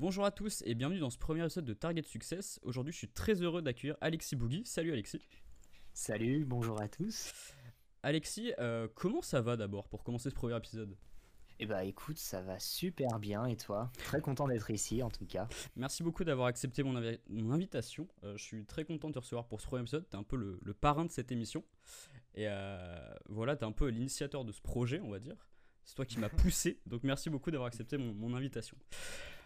Bonjour à tous et bienvenue dans ce premier épisode de Target Success. Aujourd'hui, je suis très heureux d'accueillir Alexis Boogie. Salut Alexis. Salut, bonjour à tous. Alexis, euh, comment ça va d'abord pour commencer ce premier épisode? Eh bah écoute, ça va super bien et toi? Très content d'être ici en tout cas. Merci beaucoup d'avoir accepté mon, invi- mon invitation. Euh, je suis très content de te recevoir pour ce premier épisode. Tu es un peu le, le parrain de cette émission. Et euh, voilà, tu es un peu l'initiateur de ce projet, on va dire. C'est toi qui m'as poussé. Donc merci beaucoup d'avoir accepté mon, mon invitation.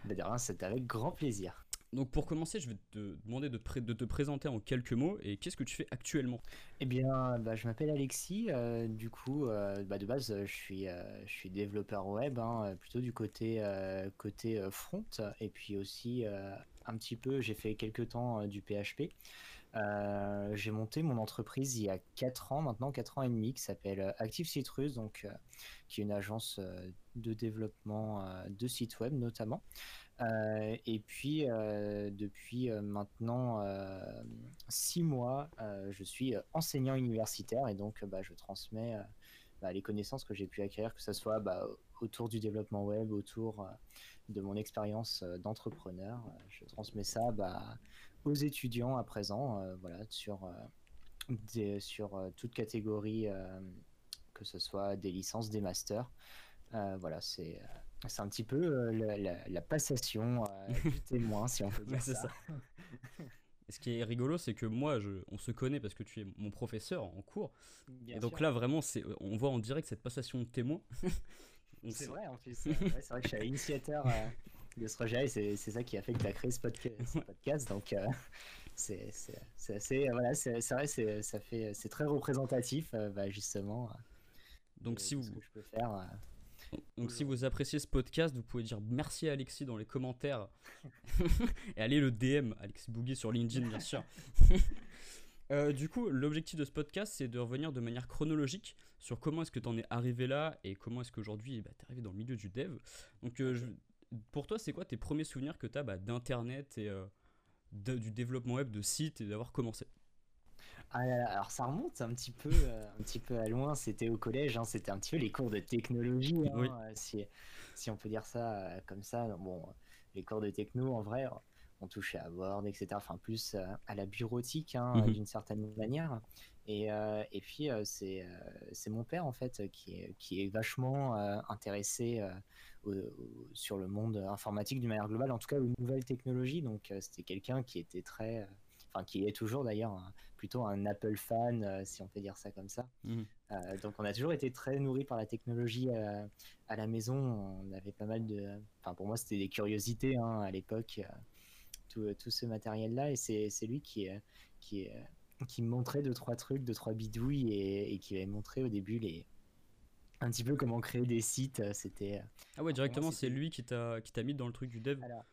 Bah, de rien, c'est avec grand plaisir. Donc pour commencer, je vais te demander de, te présenter en quelques mots. Et qu'est-ce que tu fais actuellement? Eh bien, bah, je m'appelle Alexis. euh, du coup, euh, bah, de base, je suis, euh, je suis développeur web, hein, plutôt du côté, côté front. Et puis aussi, un petit peu, j'ai fait quelques temps du PHP. J'ai monté mon entreprise il y a 4 ans, maintenant 4 ans et demi, qui s'appelle Active Citrus, donc, qui est une agence de développement euh, de sites web notamment. Euh, et puis, euh, depuis maintenant six mois, je suis enseignant universitaire et donc bah, je transmets bah, les connaissances que j'ai pu acquérir, que ce soit bah, autour du développement web, autour de mon expérience d'entrepreneur. Je transmets ça bah, aux étudiants à présent, voilà, sur, des, sur toute catégorie, que ce soit des licences, des masters. Euh, voilà, c'est euh, c'est un petit peu euh, la, la- la passation du témoin, si on peut dire ça. Et ce qui est rigolo, c'est que moi, je, on se connaît parce que tu es mon professeur en cours. Bien et donc sûr. là, vraiment, on voit en direct cette passation de témoin. C'est vrai, en plus. ouais, c'est vrai que je suis l'initiateur euh, de ce projet et c'est ça qui a fait que tu as créé ce, podca- ce podcast. Donc, euh, c'est assez. voilà, c'est vrai, c'est ça fait- c'est très représentatif, euh, bah, justement. Donc, si vous, ce que je peux faire. Donc si vous appréciez ce podcast, vous pouvez dire merci à Alexis dans les commentaires. et allez le DM, Alexis Bouguet sur LinkedIn, bien sûr. Euh, du coup, l'objectif de ce podcast, c'est de revenir de manière chronologique sur comment est-ce que tu en es arrivé là et comment est-ce qu'aujourd'hui bah, tu es arrivé dans le milieu du dev. Donc, euh, je- pour toi, c'est quoi tes premiers souvenirs que tu as d'Internet et euh, de- du développement web, de sites et d'avoir commencé? Alors ça remonte un petit peu, euh, un petit peu à loin. C'était au collège, hein, c'était un petit peu les cours de technologie, hein, Oui. euh, si, si on peut dire ça euh, comme ça. Bon, les cours de techno, en vrai, on touchait à Word, etc. Enfin, plus à la bureautique, hein, Mhm. d'une certaine manière. Et, euh, et puis, c'est c'est mon père, en fait, qui est, qui est vachement euh, intéressé euh, au- au- sur le monde informatique d'une manière globale, en tout cas aux nouvelles technologies. Donc, c'était quelqu'un qui était très. Enfin, qui est toujours d'ailleurs un- plutôt un Apple fan, euh, si on peut dire ça comme ça. Mhm. Euh, donc on a toujours été très nourri par la technologie euh, à la maison. On avait pas mal de... Enfin pour moi c'était des curiosités hein, à l'époque, tout, tout ce matériel-là. Et c'est c'est lui qui, qui, qui me montrait deux, trois trucs, deux, trois bidouilles et, et qui avait montré au début les... un petit peu comment créer des sites. C'était... Ah ouais, directement, c'est lui qui t'a qui t'a mis dans le truc du dev. Alors,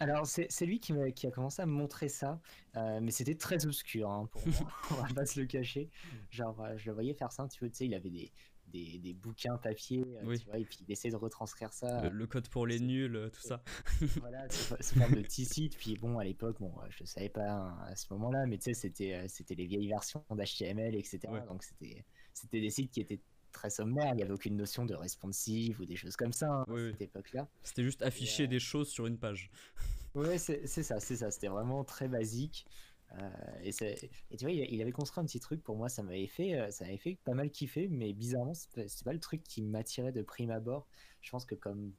alors c'est c'est lui qui, a commencé à me montrer ça, euh, mais c'était très obscur hein, pour moi, on va pas se le cacher. Genre, euh, je le voyais faire ça un petit peu, tu sais, il avait des, des, des bouquins papier, euh, Oui. tu vois, et puis il essayait de retranscrire ça, Le, le code pour les c'est- nuls, tout ça. voilà, sous forme de petits sites. Puis bon, à l'époque, bon, je ne savais pas hein, à ce moment-là, mais tu sais, c'était c'était les vieilles versions d'HTML, etc. Ouais. Donc c'était c'était des sites qui étaient très sommaires, il n'y avait aucune notion de responsive ou des choses comme ça hein, Oui, à oui. cette époque-là. C'était juste afficher euh, des choses sur une page. Ouais, c'est ça, c'est ça. C'était vraiment très basique. Euh, et, tu vois, il, il avait construit un petit truc pour moi, ça m'avait fait, euh, ça m'avait fait pas mal kiffer, mais bizarrement, c'est pas le truc qui m'attirait de prime abord. Je pense que comme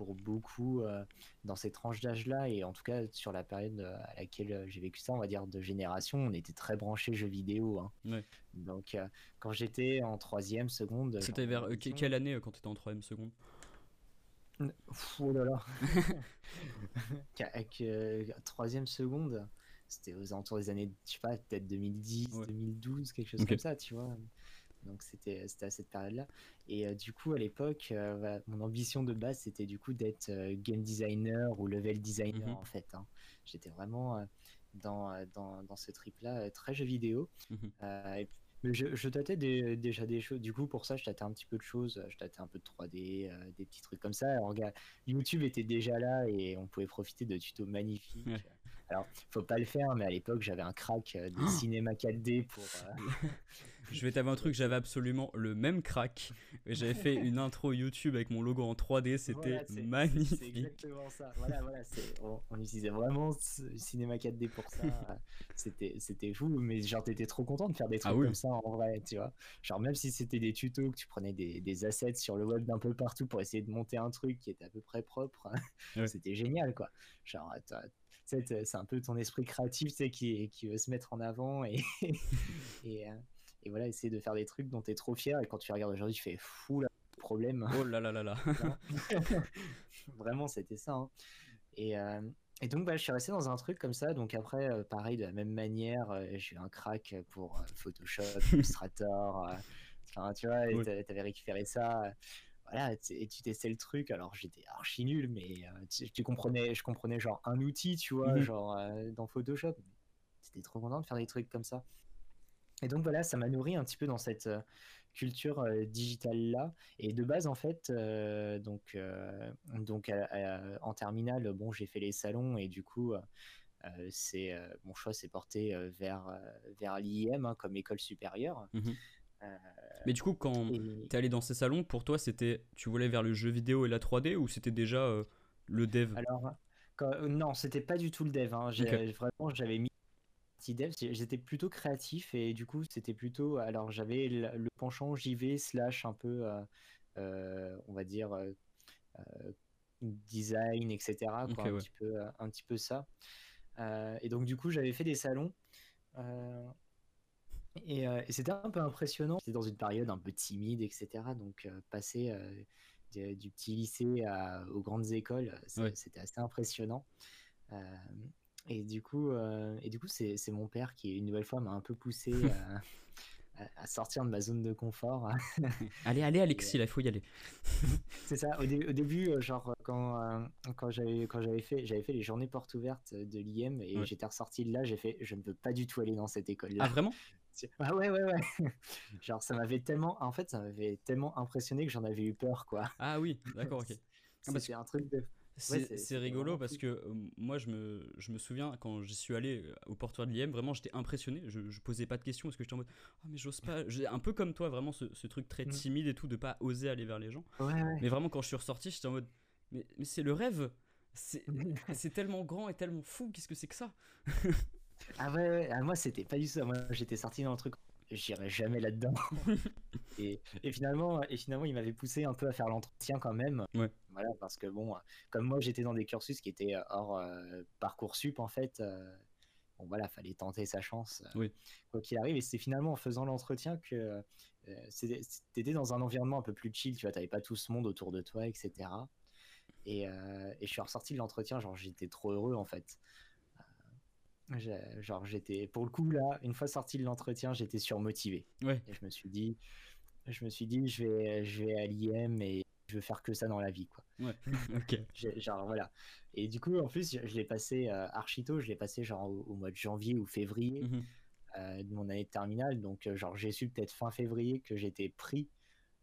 pour beaucoup euh, dans ces tranches d'âge-là, et en tout cas sur la période euh, à laquelle euh, j'ai vécu ça, on va dire de génération, on était très branchés jeux vidéo. hein. Ouais. Donc quand j'étais en troisième, seconde, C'était vers que- quelle année quand t'étais en troisième seconde? Oh là troisième seconde, c'était aux alentours des années, je sais pas, peut-être 2010, Ouais. 2012, quelque chose comme ça, tu vois. Donc c'était c'était à cette période-là. Et euh, du coup, à l'époque, euh, voilà, mon ambition de base, c'était du coup d'être euh, game designer ou level designer, Mhm. en fait. hein. J'étais vraiment dans, dans, dans ce trip-là, très jeu vidéo. Mhm. Et- mais je, je tâtais des- déjà des choses. Du coup, pour ça, je tâtais un petit peu de choses. Je tâtais un peu de 3D, euh, des petits trucs comme ça. Alors, regarde, YouTube était déjà là et on pouvait profiter de tutos magnifiques Ouais. Alors, faut pas le faire, mais à l'époque, j'avais un crack euh, de Oh cinéma 4D pour. euh, Je vais t'avouer un truc, j'avais absolument le même crack. J'avais fait une intro YouTube avec mon logo en 3D, c'était Voilà, C'est magnifique. exactement ça. Voilà, voilà. On, on utilisait vraiment cinéma 4D pour ça. C'était, c'était fou, mais genre, t'étais trop content de faire des trucs Ah oui. comme ça en vrai, tu vois. Genre, même si c'était des tutos, que tu prenais des, des assets sur le web d'un peu partout pour essayer de monter un truc qui était à peu près propre, Ouais. c'était génial, quoi. Genre, tu t'as- c'est un peu ton esprit créatif, tu qui, qui veut se mettre en avant et, et, euh, et voilà, essayer de faire des trucs dont t'es trop fier. Et quand tu regardes aujourd'hui, tu fais fou, là, problème. Oh là là là là. Vraiment, c'était ça. hein. Et, euh, et donc, bah, je suis resté dans un truc comme ça. Donc, après, euh, pareil, de la même manière, euh, j'ai eu un crack pour euh, Photoshop, Illustrator. euh, enfin, tu vois, t'a- t'avais récupéré ça. Voilà, et tu testais le truc. Alors, j'étais archi nul, mais euh, tu, tu comprenais, je comprenais genre un outil, tu vois, Mhm. genre euh, dans Photoshop. C'était trop content de faire des trucs comme ça. Et donc, voilà, ça m'a nourri un petit peu dans cette. euh, culture digitale là et de base en fait donc donc en terminale bon j'ai fait les salons et du coup euh, euh, c'est euh, mon choix s'est porté euh, vers vers l'IM hein, comme école supérieure Mhm. Euh, Mais du coup, quand et- t'es allé dans ces salons, pour toi, c'était tu voulais vers le jeu vidéo et la 3D ou c'était déjà euh, le dev? Alors quand- euh, non c'était pas du tout le dev hein. Vraiment j'avais mis petit dev j'étais plutôt créatif et du coup c'était plutôt alors j'avais le, le penchant JV slash un peu euh, euh, on va dire design etc quoi, un ouais. petit peu un petit peu ça et donc du coup j'avais fait des salons et, euh, et c'était un peu impressionnant j'étais dans une période un peu timide etc donc euh, passer euh, du, du petit lycée à- aux grandes écoles Ouais. c'était assez impressionnant et du coup, et du coup, c'est mon père qui une nouvelle fois m'a un peu poussé à, sortir de ma zone de confort. Allez, allez, Alexis, là, il faut y aller. c'est ça. Au, dé- au début, genre quand quand j'avais quand j'avais fait j'avais fait les journées portes ouvertes de l'IM et Ouais. j'étais ressorti de là, j'ai fait je ne veux pas du tout aller dans cette école là. Ah, vraiment? Ah ouais ouais ouais. genre ça m'avait tellement en fait ça m'avait tellement impressionné que j'en avais eu peur quoi. Ah oui, d'accord, ok. Ah, C'était un truc de C'est c'est- c'est rigolo parce que euh, moi je me, je me souviens quand j'y suis allé euh, au portoir de l'IM, vraiment j'étais impressionné, je, je posais pas de questions parce que j'étais en mode oh mais j'ose pas, un peu comme toi vraiment ce, ce truc très Mm. timide et tout de pas oser aller vers les gens. ouais ouais. Mais vraiment quand je suis ressorti j'étais en mode mais, mais c'est le rêve, c'est c'est tellement grand et tellement fou, qu'est-ce que c'est que ça Ah ouais, ouais, ah, moi c'était pas du tout ça. Moi j'étais sorti dans le truc, j'irai jamais là-dedans. et, et finalement, et finalement, il m'avait poussé un peu à faire l'entretien quand même. Ouais. Voilà, parce que bon, comme moi j'étais dans des cursus qui étaient hors euh, parcoursup en fait. euh, bon voilà, fallait tenter sa chance. euh, Oui. Quoi qu'il arrive, et c'est finalement en faisant l'entretien que euh, c'était- t'étais dans un environnement un peu plus chill. Tu vois, t'avais pas tout ce monde autour de toi, etc. Et, euh, et je suis ressorti de l'entretien, genre j'étais trop heureux en fait. Genre, j'étais, pour le coup, là, une fois sorti de l'entretien, j'étais surmotivé. Ouais, Et je me suis dit, je me suis dit, je vais, je vais à l'IM et je veux faire que ça dans la vie, quoi. ouais, ok. Genre, voilà. Et du coup, en plus, je, je l'ai passé euh, archi tôt, je l'ai passé genre au, au mois de janvier ou février Mhm. euh, de mon année de terminale. Donc, euh, genre, j'ai su peut-être fin février que j'étais pris.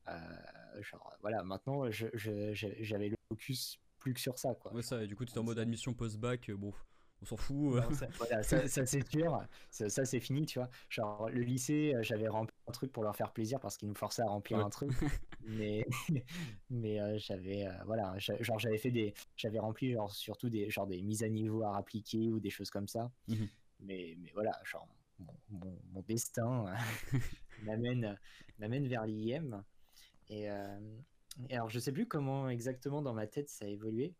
Euh, genre, voilà, maintenant, je- je- je- j'avais le focus plus que sur ça, quoi. Ouais ça, et du coup tu en mode admission post-bac, bon, on s'en fout. euh. Non, ça, voilà, ça, ça, c'est sûr, ça, ça, c'est fini, tu vois. Genre le lycée, euh, j'avais rempli un truc pour leur faire plaisir parce qu'ils nous forçaient à remplir Ouais. un truc, mais mais euh, j'avais euh, voilà, genre j'avais fait des, j'avais rempli genre surtout des genre des mises à niveau à appliquer ou des choses comme ça, Mhm. mais mais voilà, genre mon, mon, mon destin m'amène m'amène vers l'IM et, euh, et alors je sais plus comment exactement dans ma tête ça a évolué.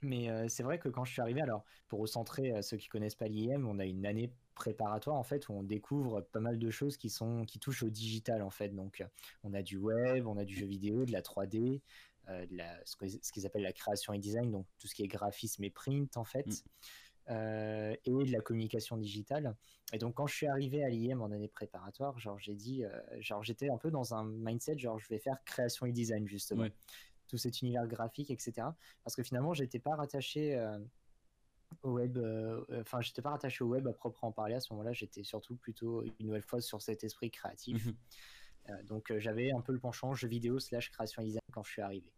Mais euh, c'est vrai que quand je suis arrivé, alors pour recentrer euh, ceux qui connaissent pas l'IM, on a une année préparatoire en fait où on découvre pas mal de choses qui sont qui touchent au digital en fait. Donc euh, on a du web, on a du jeu vidéo, de la 3D, euh, de la, ce qu'ils appellent la création et design, donc tout ce qui est graphisme et print en fait, Mm. euh, et de la communication digitale. Et donc quand je suis arrivé à l'IM en année préparatoire, genre j'ai dit, genre j'étais un peu dans un mindset genre je vais faire création et design justement. Ouais. Tout cet univers graphique, etc parce que finalement j'étais pas rattaché euh, au web euh, enfin j'étais pas rattaché au web à proprement parler à ce moment-là j'étais surtout plutôt une nouvelle fois sur cet esprit créatif Mhm. Euh, donc j'avais un peu le penchant jeu vidéo slash création design quand je suis arrivé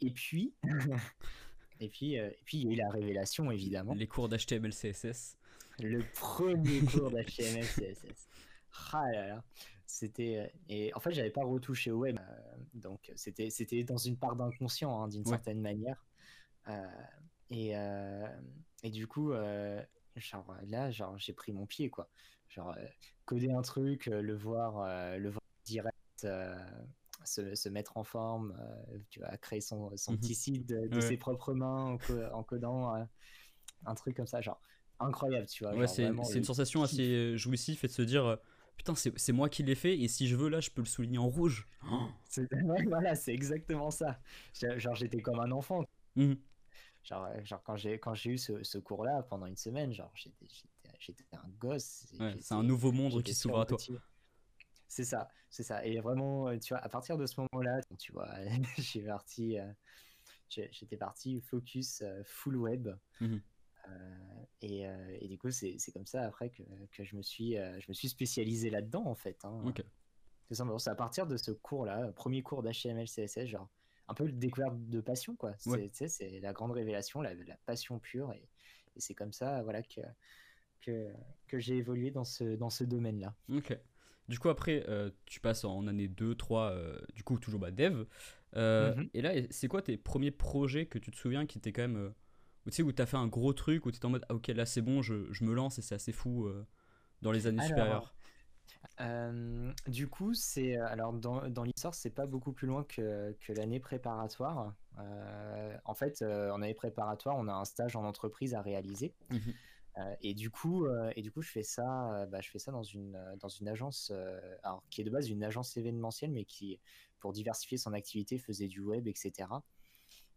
et puis Et puis, euh, et puis il y a eu la révélation, évidemment. Les cours d'HTML, CSS. Le premier cours d'HTML, CSS. Ah là là. C'était. euh, Et en fait, j'avais pas retouché au web. euh, donc, c'était c'était dans une part d'inconscient, hein, d'une Ouais. certaine manière. Euh, et, et du coup, genre, là, genre, j'ai pris mon pied, quoi. Genre, coder un truc, le voir, le voir direct. Se, se mettre en forme, euh, tu vois, créer son, son Mhm. petit site de, de Ouais. ses propres mains en, co- en codant euh, un truc comme ça, genre incroyable, tu vois. Ouais, c'est le une sensation assez jouissive et de se dire putain, c'est moi qui l'ai fait et si je veux là, je peux le souligner en rouge. Oh. Voilà, c'est exactement ça. Genre, j'étais comme un enfant. Mhm. Genre, euh, genre quand j'ai quand j'ai eu ce, ce cours-là pendant une semaine, genre, j'étais un gosse. Ouais, c'est un nouveau monde qui s'ouvre à toi. C'est ça, c'est ça. Et vraiment, euh, tu vois, à partir de ce moment-là, tu vois, j'ai parti, euh, j'ai- j'étais parti focus euh, full web. Euh, et, euh, et du coup, c'est comme ça après que, que je me suis, euh, je me suis spécialisé là-dedans en fait. hein. Ok. Tout simplement, c'est à partir de ce cours-là, premier cours d'HTML, CSS, genre un peu le découverte de passion, quoi. C'est Ouais. la grande révélation, la, la passion pure, et, et c'est comme ça, voilà, que, que, que j'ai évolué dans ce, dans ce domaine-là. Ok. Du coup, après, euh, tu passes en année 2, 3, euh, du coup, toujours bah, dev. Euh, Mhm. Et là, c'est quoi tes premiers projets que tu te souviens qui étaient quand même. Euh, où tu sais, où t'as fait un gros truc, où t'étais en mode, ah ok, là c'est bon, je, je me lance et c'est assez fou euh, dans les années Alors, supérieures. Euh, du coup, c'est alors dans, dans l'histoire, c'est pas beaucoup plus loin que, que l'année préparatoire. Euh, en fait, euh, en année préparatoire, on a un stage en entreprise à réaliser. Euh, et du coup, euh, et du coup, je fais ça, euh, bah, je fais ça dans une euh, dans une agence, euh, alors qui est de base une agence événementielle, mais qui, pour diversifier son activité, faisait du web, etc.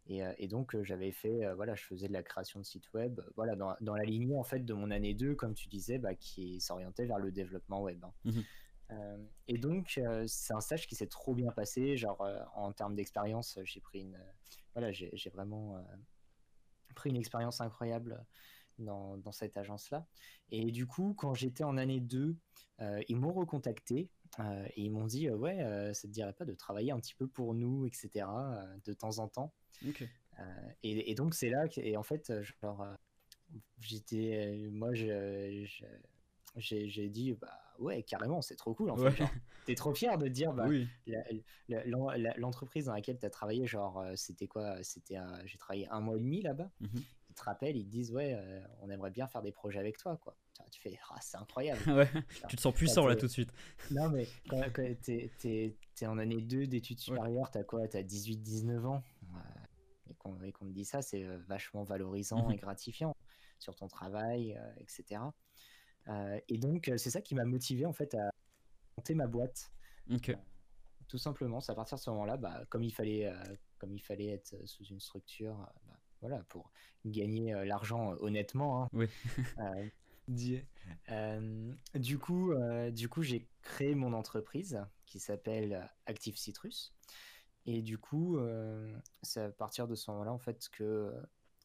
Et, euh, et donc, euh, j'avais fait, euh, voilà, je faisais de la création de sites web, voilà, dans, dans la lignée en fait de mon année 2, comme tu disais, bah, qui s'orientait vers le développement web. hein. Euh, et donc, euh, c'est un stage qui s'est trop bien passé. Genre, euh, en termes d'expérience, j'ai pris une, voilà, j'ai vraiment pris une expérience incroyable dans, dans cette agence-là. Et du coup, quand j'étais en année 2, euh, ils m'ont recontacté euh, et ils m'ont dit euh, Ouais, euh, ça te dirait pas de travailler un petit peu pour nous, etc., de temps en temps. Ok. Euh, et, et donc, c'est là que, et en fait, genre, j'étais, moi, je, je- j'ai dit bah ouais carrément c'est trop cool en Ouais. fait t'es trop fier de dire bah oui. l'entreprise dans laquelle tu as travaillé, genre, c'était quoi C'était J'ai travaillé un mois et demi là-bas. Mhm. Te rappellent, ils te disent, ouais, euh, on aimerait bien faire des projets avec toi, quoi. Tu fais, ah, c'est incroyable. ouais. Tu te sens puissant là tout de suite. non, mais quand, quand t'es, t'es en année 2 d'études supérieures, t'as quoi? T'as 18-19 ans. Euh, et qu'on qu'on te dit ça, c'est euh, vachement valorisant et gratifiant sur ton travail, euh, etc. Et donc, c'est ça qui m'a motivé, en fait, à monter ma boîte Ok. tout simplement, c'est à partir de ce moment-là, bah, comme il fallait, euh, comme il fallait être sous une structure, bah, voilà, pour gagner euh, l'argent euh, honnêtement. hein. Oui. Euh, du coup, du coup, j'ai créé mon entreprise qui s'appelle Active Citrus. Et du coup, c'est à partir de ce moment-là, en fait, que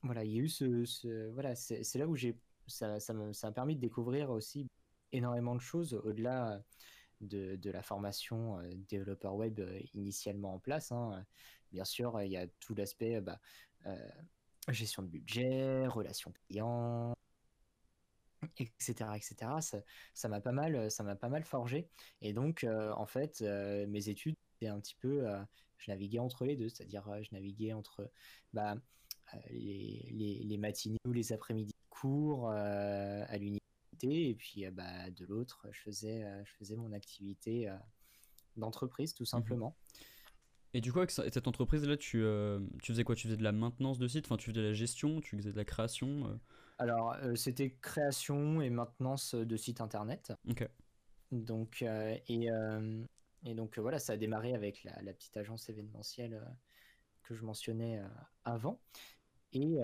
voilà, il y a eu ce, ce- voilà, c'est là où j'ai, ça, ça me- ça m'a permis de découvrir aussi énormément de choses au-delà de, de la formation euh, développeur web euh, initialement en place. hein. Bien sûr, il y a tout l'aspect bah, euh, gestion de budget, relations clients, etc., etc. Ça, m'a pas mal, ça m'a pas mal forgé. Et donc, euh, en fait, euh, mes études, c'est un petit peu, euh, je naviguais entre les deux, c'est-à-dire, euh, je naviguais entre bah, euh, les, les, les matinées ou les après-midi de cours euh, à l'université, et puis euh, bah, de l'autre, je faisais, euh, je faisais mon activité euh, d'entreprise, tout simplement. Et du coup, avec cette entreprise-là, tu, euh, tu faisais quoi? Tu faisais de la maintenance de site Enfin, tu faisais de la gestion? Tu faisais de la création euh? Alors, euh, c'était création et maintenance de sites internet. Ok. Donc, et, et donc voilà, ça a démarré avec la, la petite agence événementielle que je mentionnais avant. Et,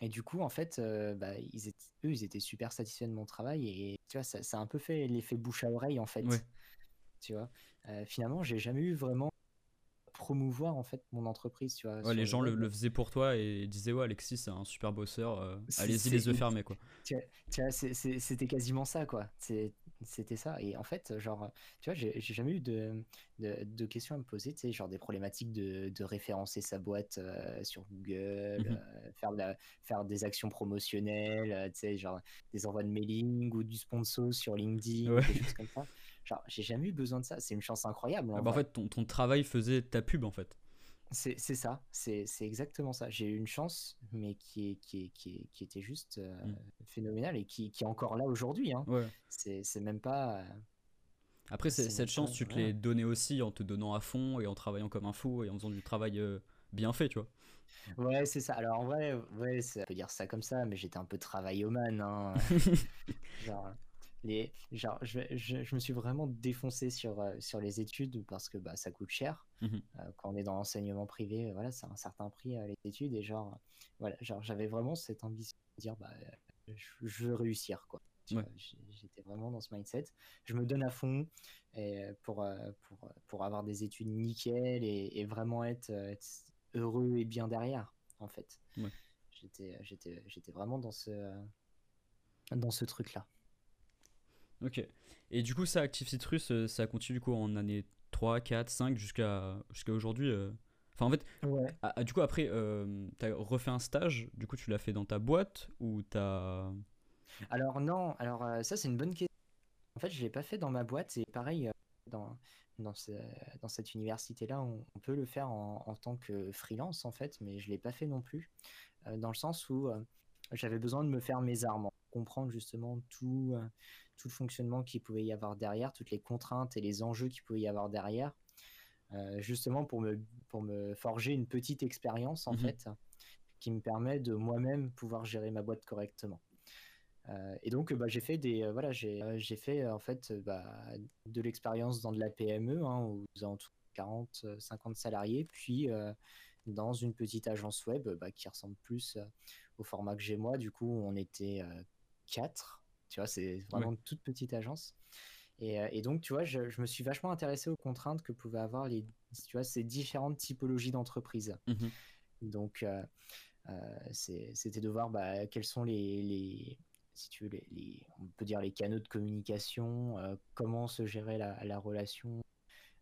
et du coup, en fait, bah, ils étaient, eux, ils étaient super satisfaits de mon travail et tu vois, ça, ça a un peu fait l'effet bouche à oreille en fait. Ouais. Tu vois, finalement, j'ai jamais eu vraiment promouvoir en fait mon entreprise. Tu vois, Ouais, les gens le, faisaient pour toi et disaient Ouais, Alexis, c'est un super bosseur. euh, Allez-y, les yeux fermés, quoi. Tu vois, c'était quasiment ça, quoi. C'était ça. Et en fait, genre, tu vois, j'ai jamais eu de, de, de questions à me poser, tu sais, genre des problématiques de, de référencer sa boîte euh, sur Google, Mhm. euh, faire, faire des actions promotionnelles, tu sais, genre des envois de mailing ou du sponsor sur LinkedIn, des choses comme ça. Genre, j'ai jamais eu besoin de ça. C'est une chance incroyable. En, ah bah, en fait, ton, ton, travail faisait ta pub, en fait. C'est ça, c'est exactement ça. J'ai eu une chance, mais qui, est, qui, est, qui, qui était juste mmh. phénoménale et qui, qui, est encore là aujourd'hui. Hein. Ouais. C'est même pas. Après, cette chance, tu te l'es donnée aussi en te donnant à fond et en travaillant comme un fou et en faisant du travail euh, bien fait, tu vois. Ouais, c'est ça. Alors en vrai, ouais, ça peut dire ça comme ça, mais j'étais un peu travaillomane. Hein. genre, les, genre je, je, me suis vraiment défoncé sur, euh, sur les études parce que bah, ça coûte cher. Mmh euh, quand on est dans l'enseignement privé, voilà, c'est un certain prix les études. Et genre, voilà, genre j'avais vraiment cette ambition de dire, bah, je veux réussir, quoi. J'étais vraiment dans ce mindset. Je me donne à fond et pour, euh, pour, pour avoir des études nickel et, vraiment être, heureux et bien derrière, en fait. J'étais, j'étais, j'étais vraiment dans ce, dans ce truc-là. Ok. Et du coup, ça, Active Citrus, euh, ça continue du coup en année 3, 4, 5 jusqu'à, jusqu'à aujourd'hui euh. Enfin, en fait, ouais. du coup, après, tu as refait un stage, du coup, tu l'as fait dans ta boîte ou tu as alors non, alors euh, ça c'est une bonne question. En fait, je l'ai pas fait dans ma boîte et pareil euh, dans dans, dans cette université-là, on, peut le faire en, tant que freelance en fait, mais je l'ai pas fait non plus euh, dans le sens où j'avais besoin de me faire mes armes, comprendre justement tout tout le fonctionnement qu'il pouvait y avoir derrière, toutes les contraintes et les enjeux qu'il pouvait y avoir derrière, justement pour me pour me forger une petite expérience en mmh fait qui me permet de moi-même pouvoir gérer ma boîte correctement. Euh, et donc, bah, j'ai fait des, euh, voilà, j'ai, euh, j'ai fait en fait bah, de l'expérience dans de la PME, hein, où vous 40, 50 salariés, puis dans une petite agence web bah, qui ressemble plus au format que j'ai moi. Du coup, on était 4, tu vois, c'est vraiment une toute petite agence. Et, et donc, tu vois, je, je, me suis vachement intéressé aux contraintes que pouvaient avoir les, tu vois, ces différentes typologies d'entreprises. Mmh donc, c'était de voir bah, quels sont les, les si tu veux, les, on peut dire les canaux de communication, euh, comment se gérer la, relation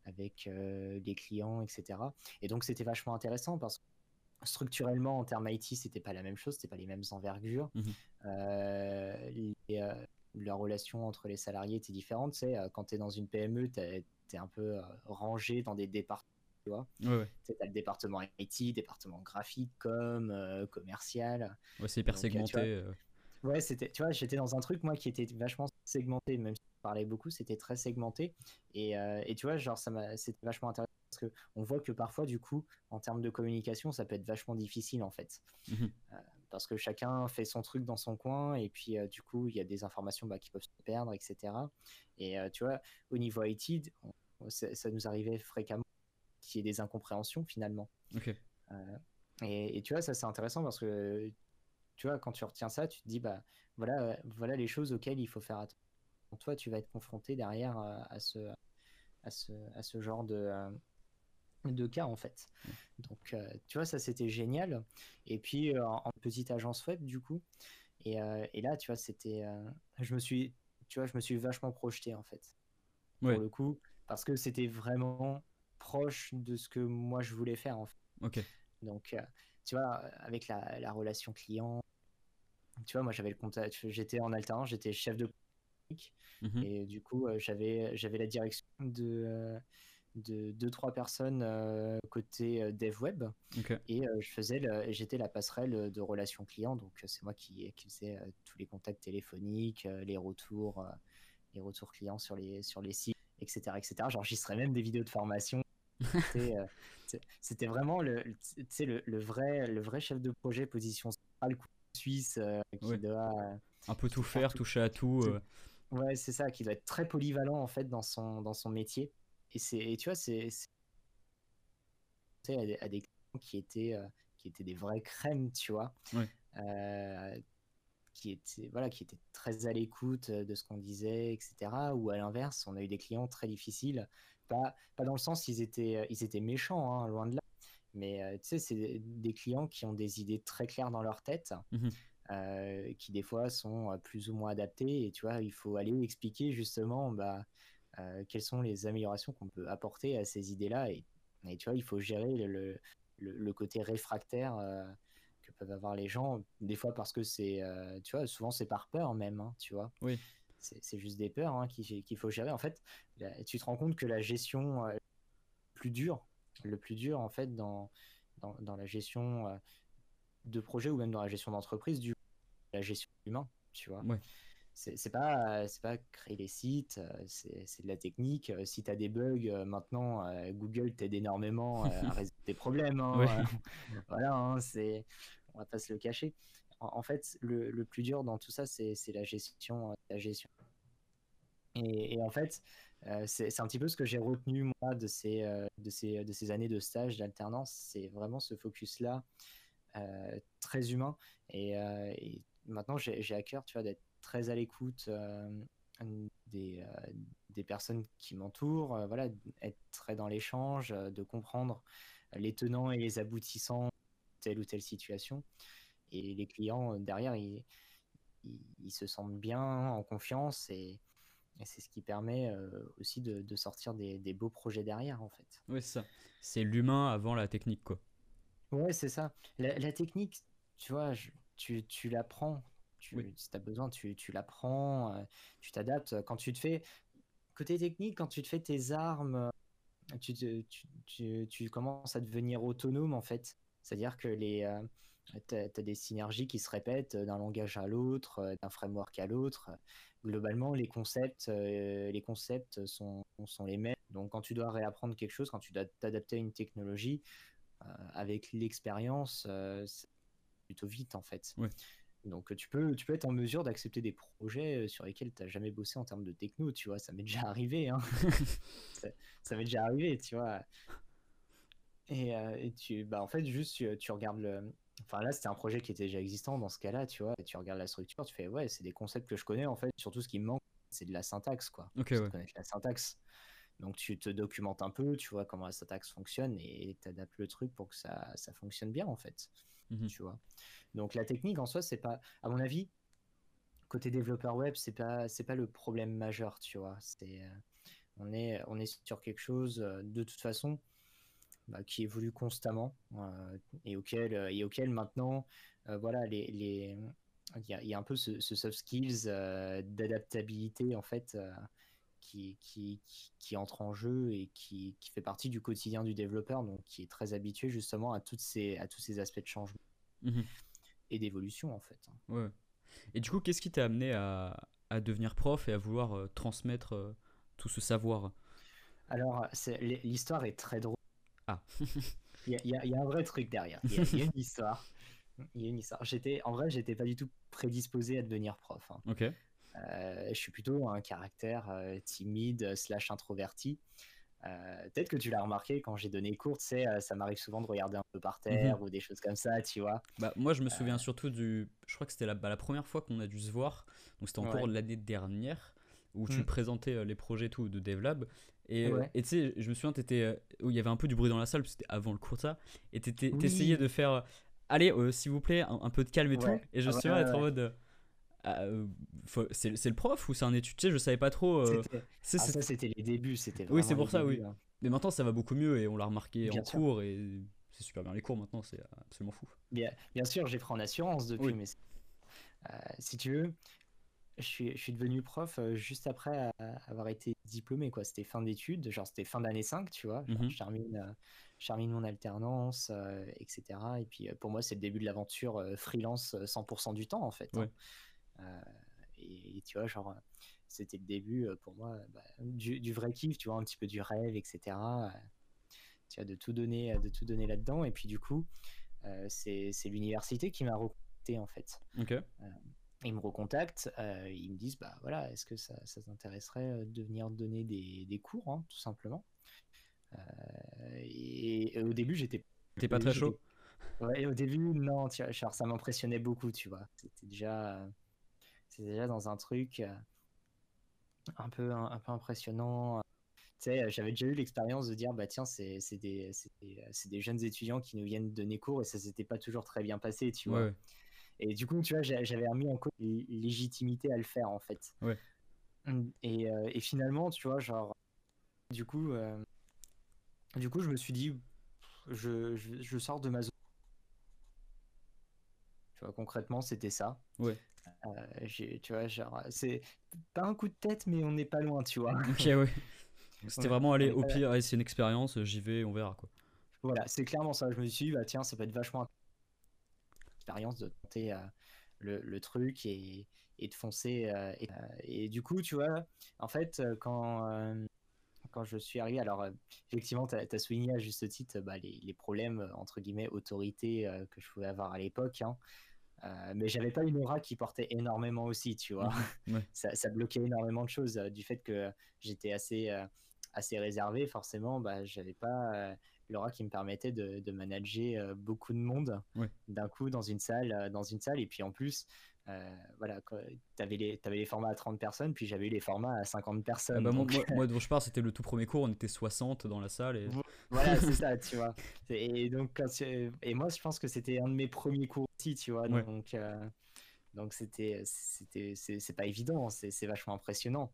avec euh, les clients, etc. Et donc c'était vachement intéressant parce que structurellement en termes IT c'était pas la même chose, c'était pas les mêmes envergures. Mmh euh, la relation entre les salariés était différente. Tu quand tu es dans une PME, tu es, un peu rangé dans des départements. Tu vois, ouais, as le département IT, département graphique, com, commercial. Ouais, c'est hyper segmenté. Ouais, c'était, tu vois, j'étais dans un truc, moi, qui était vachement segmenté, même si je parlais beaucoup, c'était très segmenté. Et, euh, et tu vois, genre, ça m'a, c'était vachement intéressant parce que on voit que parfois, du coup, en termes de communication, ça peut être vachement difficile, en fait. Mmh euh, parce que chacun fait son truc dans son coin, et puis, euh, du coup, il y a des informations bah, qui peuvent se perdre, etc. Et tu vois, au niveau IT, ça, nous arrivait fréquemment qu'il y ait des incompréhensions, finalement. Et, et, tu vois, ça, c'est intéressant parce que tu vois, quand tu retiens ça, tu te dis, bah voilà, euh, voilà les choses auxquelles il faut faire attention. Toi, tu vas être confronté derrière euh, à ce, à ce, à ce genre de, euh, de cas, en fait. Donc, tu vois, ça, c'était génial. Et puis, en, petite agence web, du coup. Et, et là, tu vois, c'était. je me suis. Tu vois, je me suis vachement projeté, en fait. Pour le coup. Parce que c'était vraiment proche de ce que moi, je voulais faire, en fait. Ok. Donc, tu vois, avec la, la relation client, tu vois, moi j'avais le contact, j'étais en alternance, j'étais chef de mmh et du coup euh, j'avais j'avais la direction de euh, de deux trois personnes euh, côté dev web et je faisais j'étais la passerelle de relations clients donc c'est moi qui, qui faisais tous les contacts téléphoniques les retours les retours clients sur les sur les sites etc etc j'enregistrais même des vidéos de formation c'était vraiment le, le, le, vrai le vrai chef de projet position centrale suisse euh, qui doit euh, un peu tout faire, toucher à tout. Euh. Ouais, c'est ça, qui doit être très polyvalent en fait dans son dans son métier. Et c'est, tu vois, c'est à des, à des qui étaient qui étaient des vrais crèmes, tu vois. qui étaient voilà qui étaient très à l'écoute de ce qu'on disait etc ou à l'inverse on a eu des clients très difficiles pas pas dans le sens ils étaient ils étaient méchants hein, loin de là mais euh, tu sais, c'est des clients qui ont des idées très claires dans leur tête, mmh euh, qui des fois sont euh, plus ou moins adaptées. Et tu vois, il faut aller expliquer justement bah, quelles sont les améliorations qu'on peut apporter à ces idées-là. Et, tu vois, il faut gérer le, le, côté réfractaire que peuvent avoir les gens. Des fois parce que c'est, tu vois, souvent c'est par peur même, hein, tu vois. Oui. C'est juste des peurs hein, qu'il faut gérer. En fait, tu te rends compte que la gestion plus dure, le plus dur en fait dans, dans, dans la gestion de projet ou même dans la gestion d'entreprise, du la gestion humain, tu vois. Ouais c'est pas c'est pas créer des sites euh, c'est de la technique. Euh, si tu as des bugs euh, maintenant Google t'aide énormément à résoudre tes problèmes hein, voilà hein, c'est on va pas se le cacher. En, fait le, le, plus dur dans tout ça c'est la gestion la gestion. Et, et en fait c'est un petit peu ce que j'ai retenu moi de ces de ces de ces années de stage d'alternance. C'est vraiment ce focus là très humain. Et, et maintenant j'ai à cœur tu vois d'être très à l'écoute euh, des, euh, des personnes qui m'entourent, euh, voilà, être très dans l'échange, de comprendre les tenants et les aboutissants de telle ou telle situation. Et les clients derrière, ils, ils, se sentent bien, en confiance, et, c'est ce qui permet aussi de, de sortir des, des, beaux projets derrière, en fait. Oui, c'est ça. C'est l'humain avant la technique, quoi. Ouais, c'est ça. La, la, technique, tu vois, tu, tu l'apprends si tu as besoin, tu, tu l'apprends, euh, tu t'adaptes. Quand tu te fais, côté technique, quand tu te fais tes armes, tu, tu, tu, commences à devenir autonome en fait. C'est-à-dire que les, euh, tu as, des synergies qui se répètent d'un langage à l'autre, euh, d'un framework à l'autre. Globalement, les concepts, les concepts sont, sont les mêmes. Donc, quand tu dois réapprendre quelque chose, quand tu dois t'adapter à une technologie, avec l'expérience, c'est plutôt vite en fait. Donc tu peux, tu peux être en mesure d'accepter des projets sur lesquels tu n'as jamais bossé en termes de techno, tu vois, ça m'est déjà arrivé. Hein. ça, m'est déjà arrivé, tu vois. Et, tu, bah, en fait, juste tu, regardes le. Enfin là, c'était un projet qui était déjà existant dans ce cas-là, tu vois, et tu regardes la structure, tu fais ouais, c'est des concepts que je connais en fait, surtout ce qui me manque, c'est de la syntaxe, quoi. Ok, ouais. la syntaxe. Donc tu te documentes un peu, tu vois comment la syntaxe fonctionne et tu adaptes le truc pour que ça, ça fonctionne bien en fait. Mmh tu vois. Donc la technique en soi, c'est pas, à mon avis, côté développeur web, c'est pas, c'est pas le problème majeur, tu vois. C'est, euh, on est, on est sur quelque chose euh, de toute façon bah, qui évolue constamment euh, et auquel, et auquel maintenant, voilà, les, les, il y a, un peu ce, soft skills d'adaptabilité en fait. Qui, qui, qui, entre en jeu et qui, qui, fait partie du quotidien du développeur, donc qui est très habitué justement à, toutes ces, à tous ces aspects de changement. Mmh et d'évolution en fait. Ouais. Et du coup, qu'est-ce qui t'a amené à, à, devenir prof et à vouloir euh, transmettre euh, tout ce savoir? Alors, l'histoire est très drôle. Ah. Il y, y, a un vrai truc derrière. Il y, a une histoire. Il y a une histoire. J'étais, en vrai, j'étais pas du tout prédisposé à devenir prof. Hein. Ok. Euh, je suis plutôt un caractère timide slash introverti. Euh, peut-être que tu l'as remarqué quand j'ai donné cours, tu sais, euh, ça m'arrive souvent de regarder un peu par terre mhm. ou des choses comme ça, tu vois. Bah, moi, je me souviens euh. surtout du. Je crois que c'était la, bah, la première fois qu'on a dû se voir, donc c'était en cours de l'année dernière, où tu mm. présentais les projets tout de DevLab. Et tu sais, je me souviens, étais, où il y avait un peu du bruit dans la salle, c'était avant le cours ça, et tu essayais de faire. Allez, s'il vous plaît, un, peu de calme et tout. Et je me souviens être en mode. Ah, euh, c'est le prof ou c'est un étudiant Je savais pas trop. Euh, ah, ça, c'était les débuts. c'était Oui, c'est pour ça, oui. Hein. Mais maintenant, ça va beaucoup mieux et on l'a remarqué en cours et c'est super bien. Les cours maintenant, c'est absolument fou. Bien, bien sûr, j'ai pris en assurance depuis, mais euh, si tu veux, je suis, je suis devenu prof juste après avoir été diplômé. quoi. C'était fin d'études, genre c'était fin d'année 5, tu vois. Je, termine, je, termine, mon alternance, etc. Et puis pour moi, c'est le début de l'aventure freelance 100% du temps, en fait. Hein. Euh, et, tu vois, genre, c'était le début euh, pour moi bah, du, vrai kiff, tu vois, un petit peu du rêve, etc. Euh, tu vois, de tout donner, de tout donner là-dedans. Et puis du coup, c'est l'université qui m'a recontacté en fait. Ok. ils me recontactent, ils me disent bah voilà, est-ce que ça, ça t'intéresserait de venir donner des, des cours, hein, tout simplement. et, au début, j'étais. T'es pas très chaud? Ouais, au début, non, tu vois, ça m'impressionnait beaucoup, tu vois. C'était déjà c'est déjà dans un truc euh, un peu, un, peu impressionnant. Tu sais, j'avais déjà eu l'expérience de dire, bah tiens, c'est des, des, jeunes étudiants qui nous viennent donner cours et ça s'était pas toujours très bien passé, tu vois. Et du coup, tu vois, j'avais remis en cause légitimité à le faire, en fait. Ouais. Mmh, et, euh, et, finalement, tu vois, genre, du coup, euh, du coup, je me suis dit, je, je, je sors de ma zone Tu vois, concrètement, c'était ça. Ouais. Euh, tu vois, genre, c'est pas un coup de tête, mais on n'est pas loin, tu vois. Ok, ouais. C'était vraiment aller au pire, c'est une expérience, j'y vais, on verra quoi. Voilà, c'est clairement ça. Je me suis dit, bah tiens, ça peut être vachement expérience de tenter le, le, truc et, et de foncer. et, et, du coup, tu vois, en fait, quand quand je suis arrivé, alors effectivement, tu as, souligné à juste titre bah, les, les, problèmes, entre guillemets, autorité que je pouvais avoir à l'époque. Hein. Euh, mais j'avais pas une aura qui portait énormément aussi, tu vois. Mmh, ça, ça, bloquait énormément de choses. du fait que j'étais assez, assez réservé, forcément, bah, j'avais pas l'aura qui me permettait de, de manager beaucoup de monde d'un coup dans une salle, dans une salle. Et puis en plus, euh, voilà, tu avais, les, avais les formats à 30 personnes, puis j'avais eu les formats à 50 personnes. Ah bah, moi, moi, dont je parle, c'était le tout premier cours, on était 60 dans la salle. Et... Voilà, c'est ça, tu vois. Et, donc, et moi, je pense que c'était un de mes premiers cours aussi, tu vois. Donc, euh, donc c'était, c'était, c'est pas évident, c'est vachement impressionnant.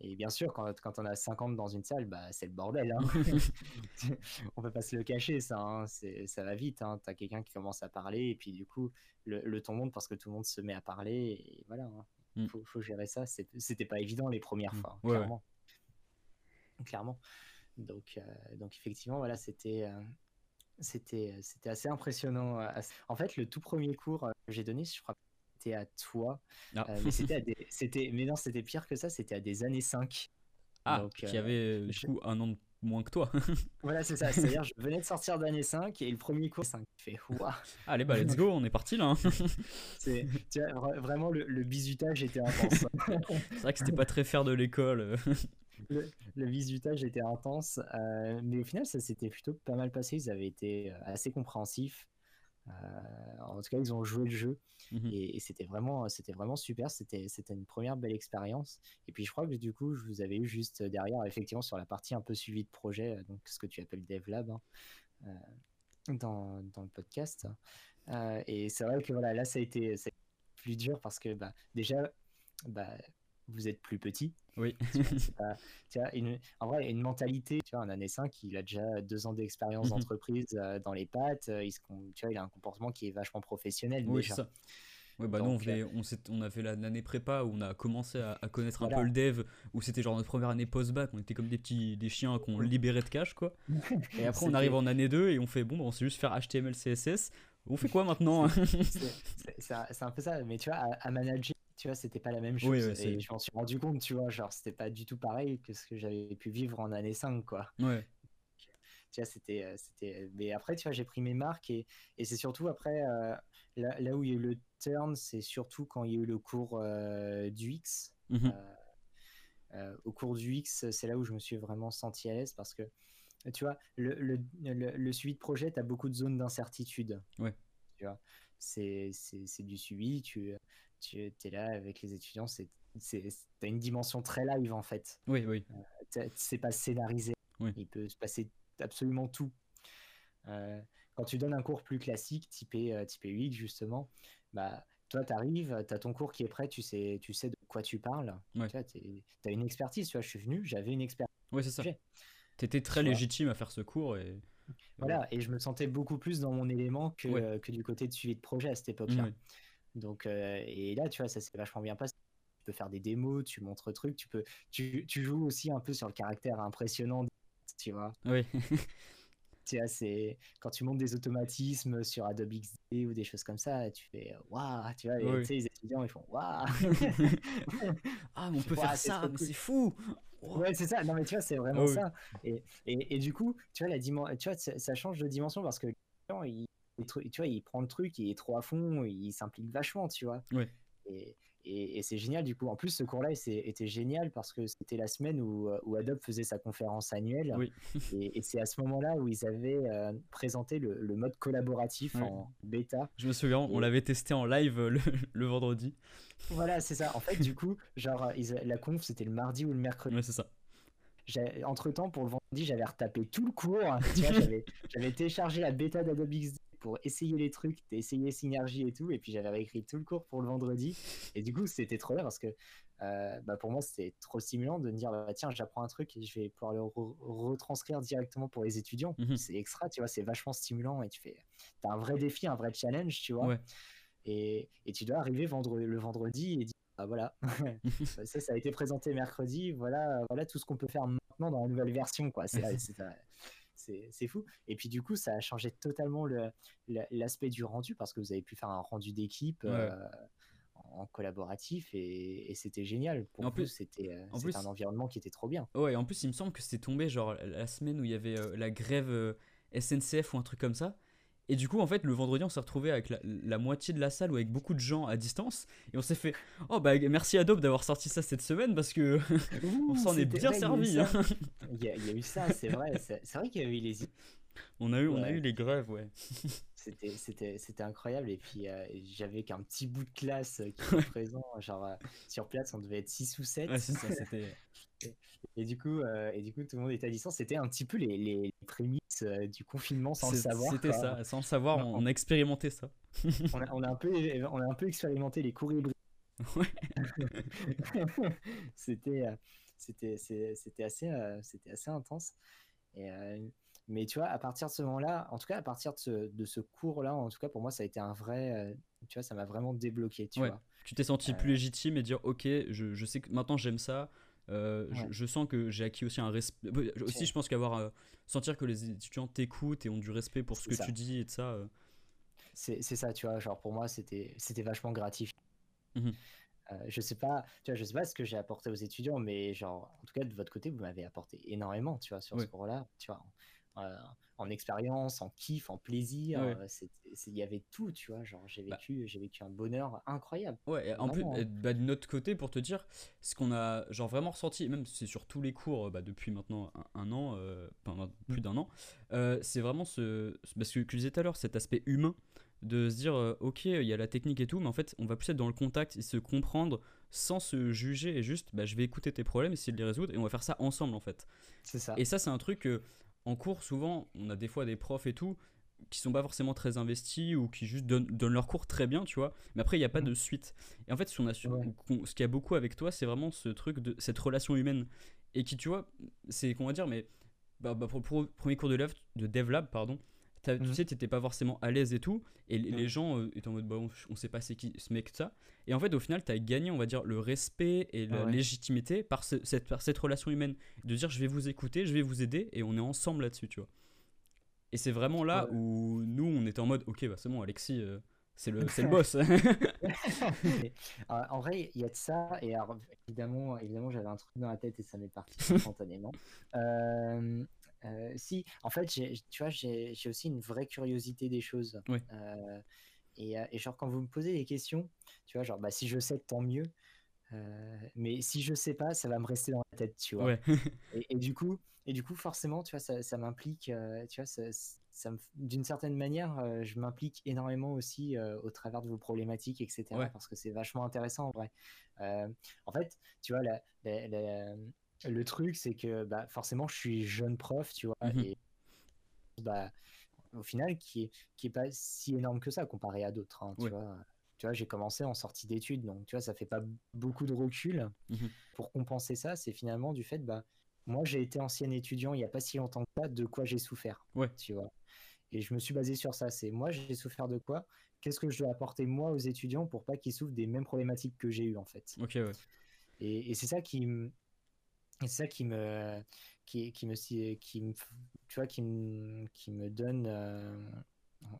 Et bien sûr, quand, quand on a 50 dans une salle, bah, c'est le bordel. Hein. on peut pas se le cacher, ça. Hein. Ça va vite. Hein. Tu as quelqu'un qui commence à parler, et puis du coup, le, le, ton monte parce que tout le monde se met à parler. Et voilà. Il hein. mm. faut, gérer ça. C'était pas évident les premières mm. fois, clairement. Clairement. Donc, euh, donc effectivement, voilà, c'était. Euh, c'était c'était assez impressionnant. Euh, en fait, le tout premier cours que j'ai donné, je crois c'était à toi. Ah. Euh, mais c'était c'était, mais non, c'était pire que ça, c'était à des années 5. Ah, Donc, qui euh, avait du coup un an de moins que toi. voilà, c'est ça. C'est-à-dire, je venais de sortir d'année 5 et le premier cours 5. fait waouh. Allez, bah, let's go, on est parti là. Hein. c'est, vraiment, le, le, bisutage était intense. c'est vrai que c'était pas très faire de l'école. Le, le bisutage était intense. Euh, mais au final, ça s'était plutôt pas mal passé. Ils avaient été assez compréhensifs. Euh, en tout cas, ils ont joué le jeu mhm. et, c'était vraiment, c'était vraiment super. C'était, c'était une première belle expérience. Et puis, je crois que du coup, je vous avais eu juste derrière, effectivement, sur la partie un peu suivi de projet, euh, donc ce que tu appelles DevLab hein, euh, dans, dans, le podcast. et c'est vrai que voilà, là, ça a été, plus dur parce que bah, déjà, bah, vous êtes plus petit. Oui. tu vois, une, en vrai, une mentalité, tu vois, un année 5, il a déjà deux ans d'expérience mhm. d'entreprise euh, dans les pattes, euh, il, se, tu vois, il a un comportement qui est vachement professionnel. Oui, déjà. ça. Ouais, bah nous, on, venait, on, on, a fait l'année prépa où on a commencé à, connaître un peu le dev, où c'était genre notre première année post-bac, on était comme des petits des chiens qu'on libérait de cash, quoi. Et après, on arrive en année 2 et on fait, bon, bah, on sait juste faire HTML, CSS. On fait quoi maintenant C'est un peu ça, mais tu vois, à manager tu vois, c'était pas la même chose. et je m'en suis rendu compte, tu vois, genre, c'était pas du tout pareil que ce que j'avais pu vivre en année 5, quoi. Ouais. Tu vois, c'était. Euh, c'était... Mais après, tu vois, j'ai pris mes marques et, et c'est surtout après, euh, là, là, où il y a eu le turn, c'est surtout quand il y a eu le cours euh, du X. Mmh au cours du X, c'est là où je me suis vraiment senti à l'aise parce que, tu vois, le, le, le, suivi de projet, tu as beaucoup de zones d'incertitude. Ouais. Tu vois, c'est, c'est, c'est du suivi, tu tu es là avec les étudiants, c'est, t'as une dimension très live en fait. Oui, oui. Euh, c'est pas scénarisé. Il peut se passer absolument tout. Euh, quand tu donnes un cours plus classique, typé, euh, typé UX justement, bah, toi, tu arrives, tu as ton cours qui est prêt, tu sais, tu sais de quoi tu parles. Tu as une expertise. Tu vois, je suis venu, j'avais une expertise. Oui, c'est ça. Tu étais très légitime à faire ce cours. Et... Voilà, et je me sentais beaucoup plus dans mon élément que, que du côté de suivi de projet à cette époque-là. Donc, euh, et là, tu vois, ça s'est vachement bien passé. Tu peux faire des démos, tu montres trucs, tu peux, tu, tu joues aussi un peu sur le caractère impressionnant, tu vois. Oui. tu vois, c'est quand tu montes des automatismes sur Adobe XD ou des choses comme ça, tu fais waouh, tu vois, les étudiants ils font waouh. ah, mais on peut faire ça, mais c'est fou. Ouais, c'est ça. Non, mais tu vois, c'est vraiment ça. Et, et, et, du coup, tu vois, la tu vois, ça, change de dimension parce que il, tu vois, il prend le truc, il est trop à fond, il s'implique vachement, tu vois. Et, et, c'est génial du coup. En plus, ce cours-là était génial parce que c'était la semaine où, où, Adobe faisait sa conférence annuelle. Oui. et, c'est à ce moment-là où ils avaient euh, présenté le, le, mode collaboratif en bêta. Je me souviens, on l'avait testé en live le, le vendredi. Voilà, c'est ça. En fait, du coup, genre, la conf, c'était le mardi ou le mercredi. Ouais, c'est ça entre temps pour le vendredi j'avais retapé tout le cours j'avais téléchargé la bêta d'Adobe XD pour essayer les trucs, essayer Synergie et tout. Et puis j'avais réécrit tout le cours pour le vendredi. Et du coup, c'était trop bien parce que euh, bah pour moi, c'était trop stimulant de me dire bah, tiens, j'apprends un truc et je vais pouvoir le retranscrire directement pour les étudiants. Mhm. C'est extra, tu vois, c'est vachement stimulant et tu fais. As un vrai défi, un vrai challenge, tu vois. Et, et tu dois arriver vendre, le vendredi et dire ah, voilà, ça, ça a été présenté mercredi, voilà, voilà tout ce qu'on peut faire maintenant dans la nouvelle version, quoi. C'est, c'est, fou. Et puis du coup, ça a changé totalement le, l'aspect du rendu parce que vous avez pu faire un rendu d'équipe. Euh, en collaboratif et, c'était génial. Pour en plus, c'était euh, un environnement qui était trop bien. Ouais, en plus, il me semble que c'était tombé genre la semaine où il y avait euh, la grève SNCF ou un truc comme ça. Et du coup, en fait, le vendredi, on s'est retrouvé avec la, moitié de la salle ou avec beaucoup de gens à distance. Et on s'est fait Oh, bah merci Adobe d'avoir sorti ça cette semaine parce que on s'en est bien servi. Hein. Il, y a, eu ça, c'est vrai. C'est vrai qu'il y a eu les. On a eu, on a eu les grèves, ouais. C'était incroyable. Et puis, euh, j'avais qu'un petit bout de classe qui était présent. Genre, euh, sur place, on devait être 6 ou 7. Ouais, ça, c'était. Et du coup, euh, et du coup, tout le monde était à distance. C'était un petit peu les, les prémices euh, du confinement sans le savoir. C'était ça, sans le savoir, on, a expérimenté ça. on, a, on, a, un peu, on a un peu expérimenté les cours hybrides. Ouais. c'était, euh, c'était, c'était assez, c'était assez intense. Et, mais tu vois, à partir de ce moment-là, en tout cas, à partir de ce, de ce cours-là, en tout cas, pour moi, ça a été un vrai, tu vois, ça m'a vraiment débloqué, tu vois. Tu t'es senti plus légitime et dire, ok, je, je sais que maintenant j'aime ça, euh, je, sens que j'ai acquis aussi un respect. Aussi, je pense qu'avoir euh, sentir que les étudiants t'écoutent et ont du respect pour ce que tu dis et de ça. Euh. C'est ça, tu vois. Genre pour moi, c'était vachement gratifiant. Mmh je sais pas, tu vois, je sais pas ce que j'ai apporté aux étudiants, mais genre, en tout cas de votre côté, vous m'avez apporté énormément, tu vois, sur ce cours-là, tu vois. Euh, en expérience, en kiff, en plaisir. Euh, il y avait tout, tu vois. Genre, j'ai bah vécu, j'ai vécu un bonheur incroyable. Ouais, en plus, hein. bah, de notre côté, pour te dire, ce qu'on a genre vraiment ressenti, même c'est sur tous les cours bah, depuis maintenant un, an, euh, plus mmh. d'un an, c'est vraiment ce, parce que tu disais tout à l'heure, cet aspect humain de se dire ok il y a la technique et tout mais en fait on va plus être dans le contact et se comprendre sans se juger et juste bah, je vais écouter tes problèmes essayer de les résoudre et on va faire ça ensemble en fait c'est ça et ça c'est un truc que en cours, souvent, on a des fois des profs et tout qui sont pas forcément très investis ou qui juste donnent, leur cours très bien, tu vois. Mais après, il n'y a pas de suite. Et en fait, ce, ce qu'il y a beaucoup avec toi, c'est vraiment ce truc de cette relation humaine. Et qui, tu vois, c'est qu'on va dire, mais bah, bah, pour, le premier cours de, dev, de DevLab, pardon, tu mhm. sais, t'étais pas forcément à l'aise et tout, et les gens euh, étaient en mode, bah, on, sait pas c'est qui ce mec, ça. Et en fait, au final, tu as gagné, on va dire, le respect et la légitimité par, cette, par cette relation humaine. De dire, je vais vous écouter, je vais vous aider, et on est ensemble là-dessus, tu vois. Et c'est vraiment là où nous, on était en mode, ok, bah, c'est bon, Alexis. Euh, c'est le, le boss. en vrai, il y a de ça. Et évidemment, évidemment j'avais un truc dans la tête et ça m'est parti spontanément. Euh, euh, si, en fait, tu vois, j'ai aussi une vraie curiosité des choses. Euh, euh, et, genre, quand vous me posez des questions, tu vois, genre, bah, si je sais, tant mieux. mais si je sais pas, ça va me rester dans la tête, tu vois. Et, du coup, et du coup, forcément, tu vois, ça, ça m'implique, tu vois, ça, ça d'une certaine manière, je m'implique énormément aussi au travers de vos problématiques, etc. Parce que c'est vachement intéressant en vrai. en fait, tu vois, la, la, le truc, c'est que bah, forcément, je suis jeune prof, tu vois, mmh et bah, au final, qui est, qui est pas si énorme que ça comparé à d'autres, hein, tu vois. Tu vois, j'ai commencé en sortie d'études, donc tu vois, ça fait pas beaucoup de recul. Mmh Pour compenser ça, c'est finalement du fait, bah, moi, j'ai été ancien étudiant il y a pas si longtemps que ça, de quoi j'ai souffert, ouais. tu vois. Et je me suis basé sur ça. C'est moi, j'ai souffert de quoi? Qu'est-ce que je dois apporter moi aux étudiants pour pas qu'ils souffrent des mêmes problématiques que j'ai eues en fait? Ok, ouais. Et, et c'est ça qui, c'est ça qui me qui, qui me qui me tu vois qui me qui me donne euh,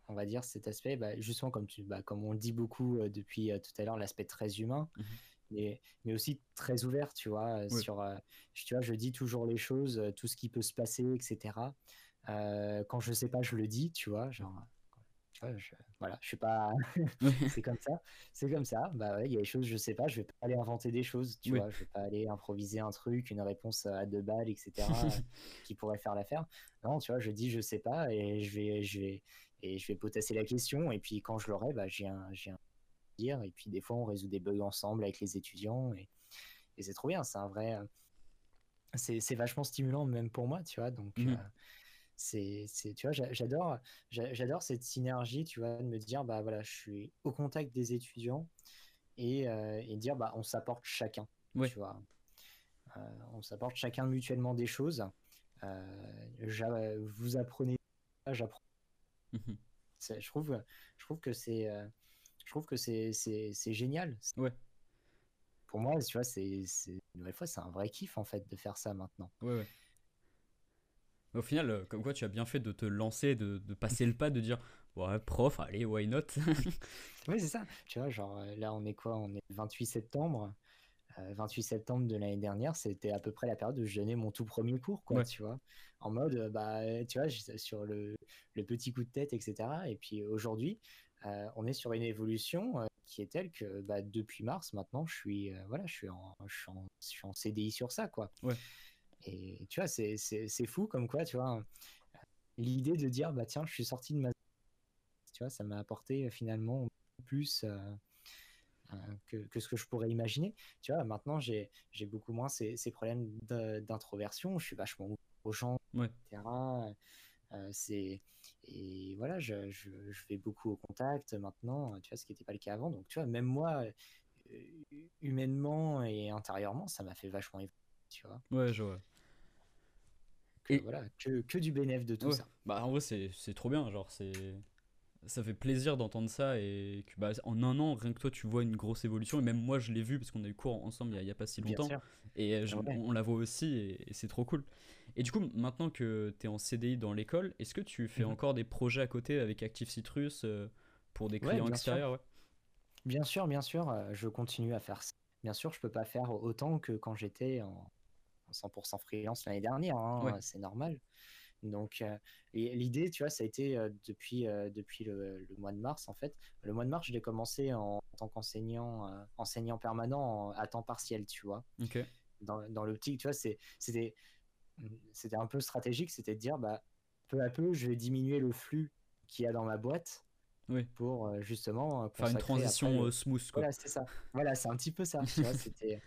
on va dire cet aspect bah, justement comme tu bah, comme on dit beaucoup euh, depuis euh, tout à l'heure l'aspect très humain mmh mais, mais aussi très ouvert tu vois sur tu vois je dis toujours les choses tout ce qui peut se passer etc quand je sais pas je le dis tu vois genre je, voilà, je suis pas. c'est comme ça. C'est comme ça. Bah il y a des choses, je sais pas, je vais pas aller inventer des choses, tu vois. Je vais pas aller improviser un truc, une réponse à deux balles, etc., qui pourrait faire l'affaire. Non, tu vois, je dis je sais pas et je vais, je vais, et je vais potasser la question. Et puis quand je l'aurai, bah, j'ai un, j'ai un dire. Et puis des fois, on résout des bugs ensemble avec les étudiants et, et c'est trop bien. C'est un vrai. C'est, c'est vachement stimulant même pour moi, tu vois. Donc. Mmh euh, c'est, tu vois, j'adore, j'adore cette synergie, tu vois, de me dire, bah voilà, je suis au contact des étudiants et, euh, et dire, bah on s'apporte chacun, tu vois. Euh, on s'apporte chacun mutuellement des choses. Euh, vous apprenez, j'apprends. Mmh je trouve, je trouve que c'est, je trouve que c'est génial. Ouais. Pour moi, tu vois, c'est une nouvelle fois, c'est un vrai kiff en fait de faire ça maintenant. Ouais, ouais. Au final, euh, comme quoi tu as bien fait de te lancer, de, de passer le pas, de dire ouais, prof, allez, why not Oui, c'est ça. Tu vois, genre là, on est quoi? On est 28 septembre. 28 euh, septembre de l'année dernière, c'était à peu près la période où je donnais mon tout premier cours, quoi, tu vois. En mode, euh, bah, tu vois, sur le, le, petit coup de tête, etc. Et puis aujourd'hui, euh, on est sur une évolution qui est telle que bah, depuis mars, maintenant, je suis, voilà, je suis, en, je, suis en, je suis en CDI sur ça, quoi. Ouais. Et tu vois, c'est fou comme quoi, tu vois, l'idée de dire, bah tiens, je suis sorti de ma... Tu vois, ça m'a apporté finalement plus euh, que, ce que je pourrais imaginer. Tu vois, maintenant, j'ai beaucoup moins ces, ces problèmes d'introversion. Je suis vachement aux gens, etc. Euh, c'est et voilà, je, je, je, vais beaucoup au contact maintenant, tu vois, ce qui n'était pas le cas avant. Donc, tu vois, même moi, euh, humainement et intérieurement, ça m'a fait vachement évoluer, tu vois. Ouais, je vois. Et voilà, que, que du bénéfice de tout ça. Bah, en vrai, c'est trop bien, genre, c'est ça fait plaisir d'entendre ça et que bah, en un an, rien que toi, tu vois une grosse évolution. Et même moi, je l'ai vu parce qu'on a eu cours ensemble il n'y a, pas si longtemps. Et euh, on la voit aussi et, c'est trop cool. Et du coup, maintenant que tu es en CDI dans l'école, est-ce que tu fais mhm. encore des projets à côté avec Active Citrus euh, pour des clients extérieurs Bien sûr, bien sûr, euh, je continue à faire ça. Bien sûr, je peux pas faire autant que quand j'étais en, 100% freelance l'année dernière, hein, c'est normal. Donc, euh, l'idée, tu vois, ça a été euh, depuis, euh, depuis le, mois de mars, en fait. Le mois de mars, je l'ai commencé en, tant qu'enseignant enseignant permanent à temps partiel, tu vois. Dans, dans l'optique, tu vois, c'était un peu stratégique, c'était de dire, bah, peu à peu, je vais diminuer le flux qu'il y a dans ma boîte. Oui. Pour justement faire une transition smooth. Quoi. Voilà, c'est ça. Voilà, c'est un petit peu ça. tu vois, c'était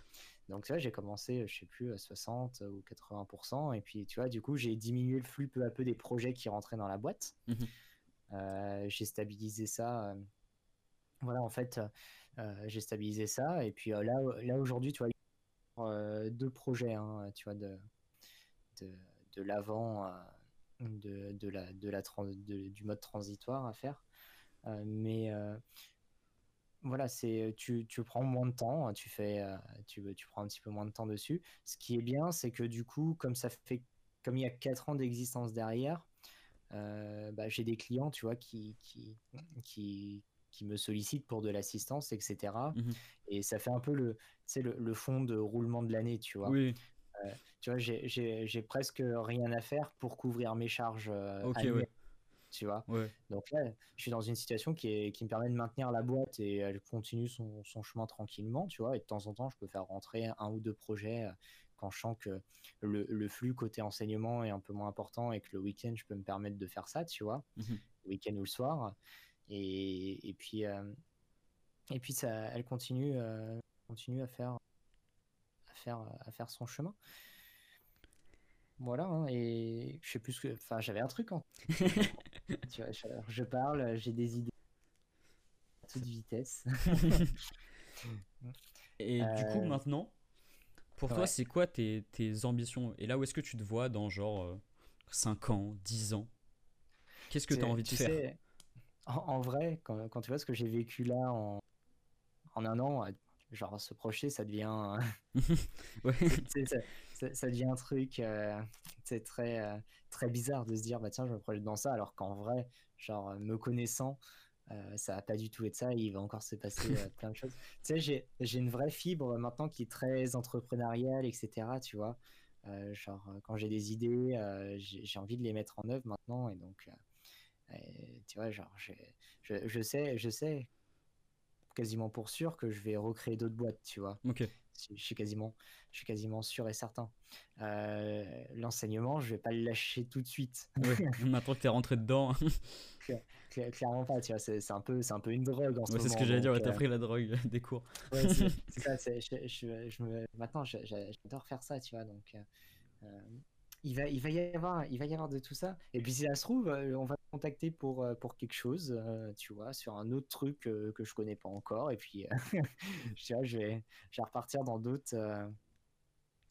donc, tu vois, j'ai commencé, je sais plus, à 60 ou 80%. Et puis, tu vois, du coup, j'ai diminué le flux peu à peu des projets qui rentraient dans la boîte. Mmh euh, j'ai stabilisé ça. Euh, voilà, en fait, euh, j'ai stabilisé ça. Et puis là, là aujourd'hui, tu vois, deux projets, hein, tu vois, de, de, de l'avant, de, de, la, de la du mode transitoire à faire. mais voilà, c'est tu, tu, prends moins de temps, tu fais, tu, tu prends un petit peu moins de temps dessus. Ce qui est bien, c'est que du coup, comme ça fait, comme il y a 4 ans d'existence derrière, bah, j'ai des clients, tu vois, qui, qui, qui, qui me sollicitent pour de l'assistance, etc. Mmh Et ça fait un peu le, le, le fond de roulement de l'année, tu vois. Oui. tu vois, j'ai presque rien à faire pour couvrir mes charges. Tu vois. Donc là, je suis dans une situation qui, est, qui me permet de maintenir la boîte et elle continue son, son, chemin tranquillement, tu vois. Et de temps en temps, je peux faire rentrer un ou deux projets euh, quand je sens que le, le flux côté enseignement est un peu moins important et que le week-end, je peux me permettre de faire ça, tu vois. Mmh le week-end ou le soir. Et, et puis, euh, et puis ça, elle continue, euh, continue à faire, à faire, à faire son chemin. Voilà, hein, et je sais plus que. Enfin, j'avais un truc. Hein. tu vois, je, parle, j'ai des idées à toute vitesse. et du coup, euh, maintenant, pour toi, c'est quoi tes, tes, ambitions? Et là, où est-ce que tu te vois dans genre 5 euh, ans, 10 ans? Qu'est-ce que tu as envie de faire? en, vrai, quand, quand, tu vois ce que j'ai vécu là en, en un an, genre se projeter, ça devient. ouais. ça, devient un truc euh, c'est très, euh, très bizarre de se dire, bah tiens, je me projette dans ça, alors qu'en vrai, genre, me connaissant, euh, ça va pas du tout être ça, il va encore se passer plein de choses. Tu sais, j'ai une vraie fibre maintenant qui est très entrepreneuriale, etc. Tu vois, genre, quand j'ai des idées, j'ai envie de les mettre en œuvre maintenant, et donc, tu vois, genre, je, je sais, je sais quasiment pour sûr que je vais recréer d'autres boîtes, tu vois. Ok je suis quasiment, je suis quasiment sûr et certain. Euh, l'enseignement, je vais pas le lâcher tout de suite. maintenant que tu es rentré dedans. clairement pas, tu vois, c'est un, peu, un peu une drogue en ce moment. C'est ce que j'allais dire, tu as euh, pris la drogue des cours. c'est ça, je, je, me, maintenant j'adore faire ça, tu vois, donc euh, il va, il va y avoir, il va y avoir de tout ça. Et puis si ça se trouve, on va contacter pour euh, pour quelque chose, euh, tu vois, sur un autre truc que je connais pas encore. Et puis, je, je vais, je vais repartir dans d'autres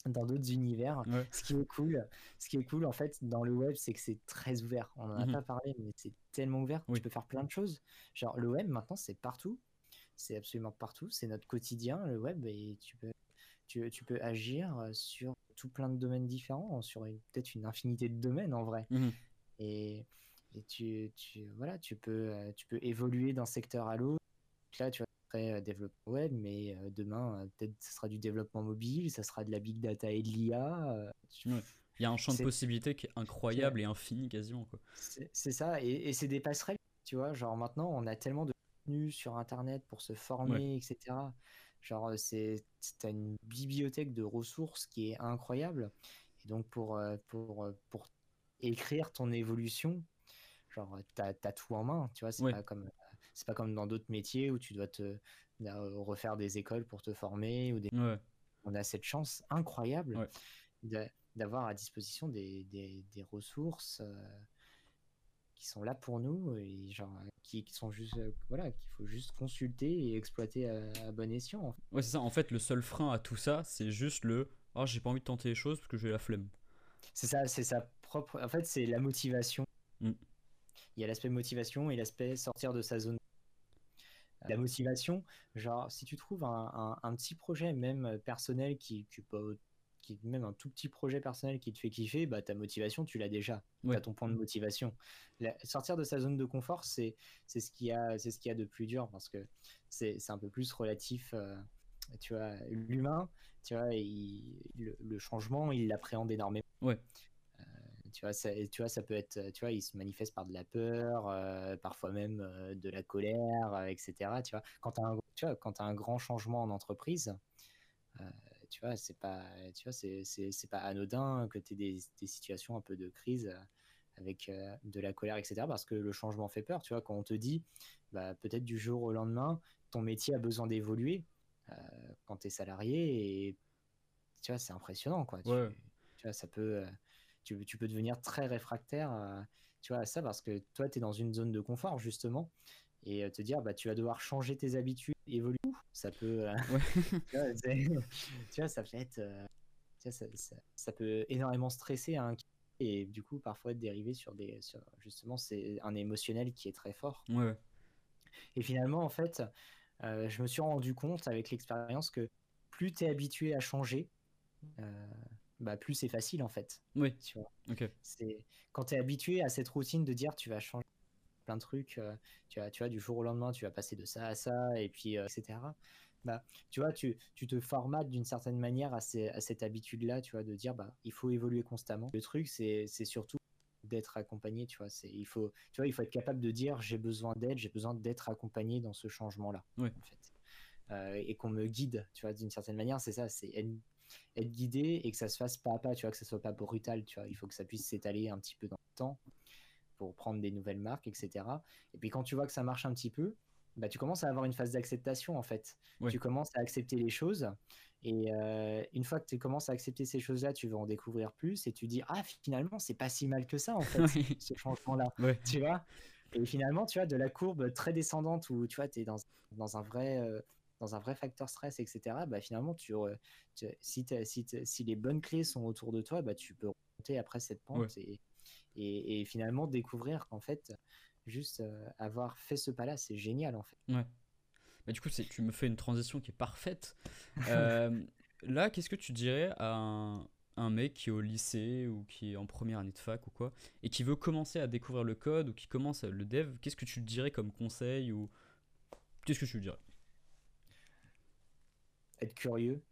dans d'autres univers. Ce qui est cool, ce qui est cool en fait dans le web, c'est que c'est très ouvert. On en a mmh pas parlé, mais c'est tellement ouvert. Tu peux faire plein de choses. Genre le web maintenant, c'est partout. c'est absolument partout, c'est notre quotidien, le web, et tu peux, tu, tu peux agir sur tout plein de domaines différents, sur peut-être une infinité de domaines en vrai. Mhm. Et, et tu, tu, voilà, tu peux, tu peux évoluer d'un secteur à l'autre. Là, tu vas très développement web, mais demain, peut-être ce sera du développement mobile, ça sera de la big data et de l'IA. Il y a un champ de possibilités qui est incroyable et infini quasiment. C'est ça, et, et c'est des passerelles, tu vois. Genre maintenant, on a tellement de contenu sur Internet pour se former, etc. Genre, c'est as une bibliothèque de ressources qui est incroyable. Et donc, pour, pour, pour écrire ton évolution, genre, tu as, tout en main, tu vois. C'est pas comme c'est pas comme dans d'autres métiers où tu dois te refaire des écoles pour te former ou des... on a cette chance incroyable d'avoir à disposition des, des, des ressources qui sont là pour nous et genre qui, qui sont juste voilà qu'il faut juste consulter et exploiter à, bon escient ouais c'est ça. En fait le seul frein à tout ça c'est juste le oh j'ai pas envie de tenter les choses parce que j'ai la flemme c'est ça c'est sa propre en fait c'est la motivation mm. Il y a l'aspect motivation et l'aspect sortir de sa zone la motivation, genre si tu trouves un, un, petit projet même personnel qui, qui, qui même un tout petit projet personnel qui te fait kiffer, bah ta motivation tu l'as déjà, tu as ton point de motivation. sortir de sa zone de confort, c'est c'est ce qui a c'est ce qu'il y a de plus dur parce que c'est un peu plus relatif. Euh, tu vois, l'humain, tu vois, le, le, changement, il l'appréhende énormément. Ouais tu vois, ça, tu vois, ça peut être, tu vois, il se manifeste par de la peur, euh, parfois même euh, de la colère, etc. Tu vois, quand tu as, un, quand as un grand changement en entreprise, euh, tu vois, c'est pas, tu vois, c'est, pas anodin que tu aies des, des, situations un peu de crise avec de la colère, etc. Parce que le changement fait peur, tu vois, quand on te dit, bah, peut-être du jour au lendemain, ton métier a besoin d'évoluer quand tu es salarié et tu vois, c'est impressionnant, quoi. Tu, tu vois, ça peut tu, tu, peux devenir très réfractaire à, tu vois, à ça parce que toi, tu es dans une zone de confort, justement, et euh, te dire, bah, tu vas devoir changer tes habitudes, évoluer. Ça peut. Euh, tu, vois, ça peut être. Euh, ça, ça, peut énormément stresser hein, et du coup, parfois, dériver sur des. Sur, justement, c'est un émotionnel qui est très fort. Ouais. Et finalement, en fait, je me suis rendu compte avec l'expérience que plus tu es habitué à changer, bah, plus c'est facile en fait. Oui. Tu vois. C'est quand tu es habitué à cette routine de dire tu vas changer plein de trucs, euh, tu vois, tu vois, du jour au lendemain, tu vas passer de ça à ça et puis euh, etc. Bah, tu vois, tu, tu te formates d'une certaine manière à, ces, à cette habitude-là, tu vois, de dire bah il faut évoluer constamment. Le truc, c'est surtout d'être accompagné, tu vois. C'est il faut, tu vois, il faut être capable de dire j'ai besoin d'aide, j'ai besoin d'être accompagné dans ce changement-là. Oui. En fait. Euh, et qu'on me guide, tu vois, d'une certaine manière, c'est ça, c'est être guidé et que ça se fasse pas à pas, tu vois, que ça soit pas brutal, tu vois. Il faut que ça puisse s'étaler un petit peu dans le temps pour prendre des nouvelles marques, etc. Et puis quand tu vois que ça marche un petit peu, bah, tu commences à avoir une phase d'acceptation en fait. Tu commences à accepter les choses et euh, une fois que tu commences à accepter ces choses-là, tu vas en découvrir plus et tu dis ah finalement c'est pas si mal que ça en fait ce changement-là, tu vois. Et finalement tu vois de la courbe très descendante où tu vois tu es dans, dans un vrai euh, dans un vrai facteur stress, etc., bah, finalement, tu, si, si, si, les bonnes clés sont autour de toi, bah, tu peux remonter après cette pente et, et, finalement découvrir qu'en fait, juste euh, avoir fait ce pas-là, c'est génial en fait. Ouais. Bah, du coup, tu me fais une transition qui est parfaite. Euh, là, qu'est-ce que tu dirais à un, un, mec qui est au lycée ou qui est en première année de fac ou quoi, et qui veut commencer à découvrir le code ou qui commence le dev Qu'est-ce que tu dirais comme conseil ou qu'est-ce que tu lui dirais? Être curieux,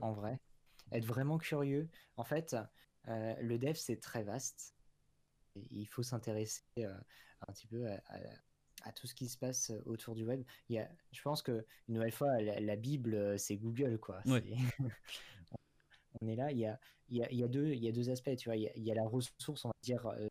en vrai. Être vraiment curieux. En fait, euh, le dev, c'est très vaste. il faut s'intéresser euh, un petit peu à, tout ce qui se passe autour du web. Il y a, je pense que, une nouvelle fois, la, Bible, c'est Google, quoi. on est là. Il y a, il y, a, il y a, deux, il y a deux aspects, tu vois. Il y a, la ressource, on va dire, euh,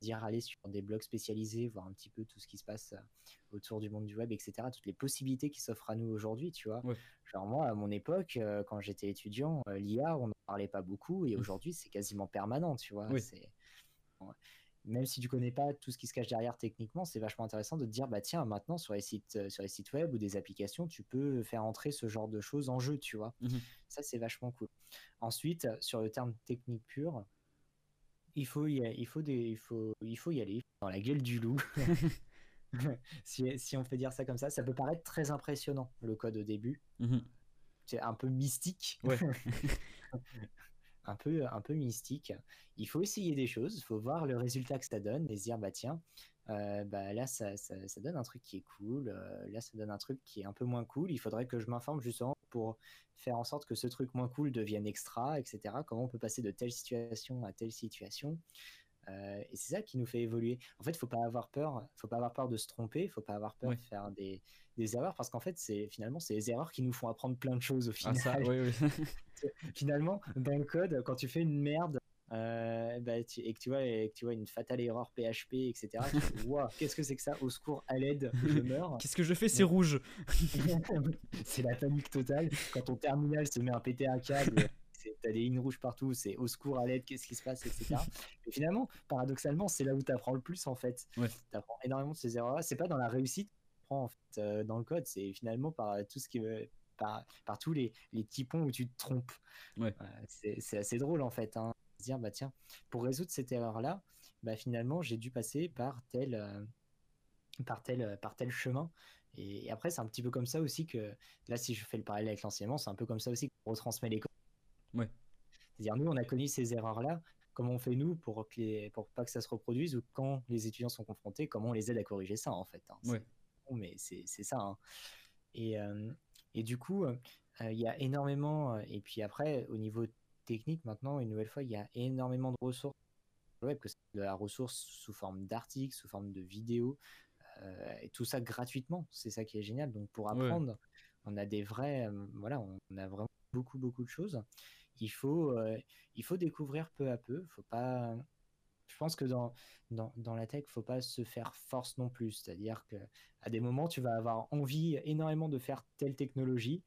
dire aller sur des blogs spécialisés, voir un petit peu tout ce qui se passe euh, autour du monde du web, etc. Toutes les possibilités qui s'offrent à nous aujourd'hui, tu vois. Genre moi, à mon époque, euh, quand j'étais étudiant, euh, l'IA, on n'en parlait pas beaucoup, et aujourd'hui, c'est quasiment permanent, tu vois. C'est même si tu connais pas tout ce qui se cache derrière techniquement, c'est vachement intéressant de te dire bah tiens maintenant sur les sites sur les sites web ou des applications, tu peux faire entrer ce genre de choses en jeu, tu vois. Mmh Ça c'est vachement cool. Ensuite sur le terme technique pur, il faut y, il faut des, il faut, il faut y aller dans la gueule du loup. si, si, on peut dire ça comme ça, ça peut paraître très impressionnant le code au début. Mmh C'est un peu mystique. Ouais. un peu, un peu mystique. Il faut essayer des choses, il faut voir le résultat que ça donne et se dire bah tiens, euh, bah là ça, ça, ça, donne un truc qui est cool, euh, là ça donne un truc qui est un peu moins cool. Il faudrait que je m'informe justement pour faire en sorte que ce truc moins cool devienne extra, etc. Comment on peut passer de telle situation à telle situation. Euh, et c'est ça qui nous fait évoluer. En fait, il faut pas avoir peur. Faut pas avoir peur de se tromper. Faut pas avoir peur de faire des, des erreurs parce qu'en fait, c'est finalement c'est les erreurs qui nous font apprendre plein de choses au Ah, final. ça, oui, oui. finalement, dans le code, quand tu fais une merde euh, bah, tu- et que tu vois et que tu vois une fatale erreur PHP, etc. Qu'est-ce que c'est que ça? Au secours, à l'aide, je meurs. Qu'est-ce que je fais? C'est rouge. c'est la panique totale. Quand ton terminal se met à péter un câble, t'as des lignes rouges partout, c'est au secours, à l'aide, qu'est-ce qui se passe, etc. Et finalement, paradoxalement, c'est là où tu apprends le plus en fait. Ouais. Tu apprends énormément de ces erreurs-là. C'est pas dans la réussite en fait, euh, dans le code, c'est finalement par tout ce qui. Par, par tous les, les petits ponts où tu te trompes. Ouais. Euh, c'est assez drôle en fait. Hein, se dire, bah tiens, pour résoudre cette erreur-là, bah finalement, j'ai dû passer par tel, euh, par tel, par tel chemin. Et, et après, c'est un petit peu comme ça aussi que, là, si je fais le parallèle avec l'enseignement, c'est un peu comme ça aussi qu'on retransmet les codes. Ouais. C'est-à-dire, nous, on a connu ces erreurs-là. Comment on fait, nous, pour, que les, pour pas que ça se reproduise ou quand les étudiants sont confrontés, comment on les aide à corriger ça, en fait. hein. Ouais. mais c'est c'est ça. hein. Et, euh, et du coup, euh, il y a énormément. euh, Et puis après, au niveau technique, maintenant, une nouvelle fois, il y a énormément de ressources sur le web, que c'est de la ressource sous forme d'articles, sous forme de vidéos, euh, et tout ça gratuitement. C'est ça qui est génial. Donc pour Ouais. apprendre, on a des vrais, euh, voilà, on a vraiment beaucoup beaucoup de choses. Il faut, euh, il faut découvrir peu à peu. Faut pas. Je pense que dans, dans, dans la tech, faut pas se faire force non plus. C'est-à-dire que à des moments, tu vas avoir envie énormément de faire telle technologie.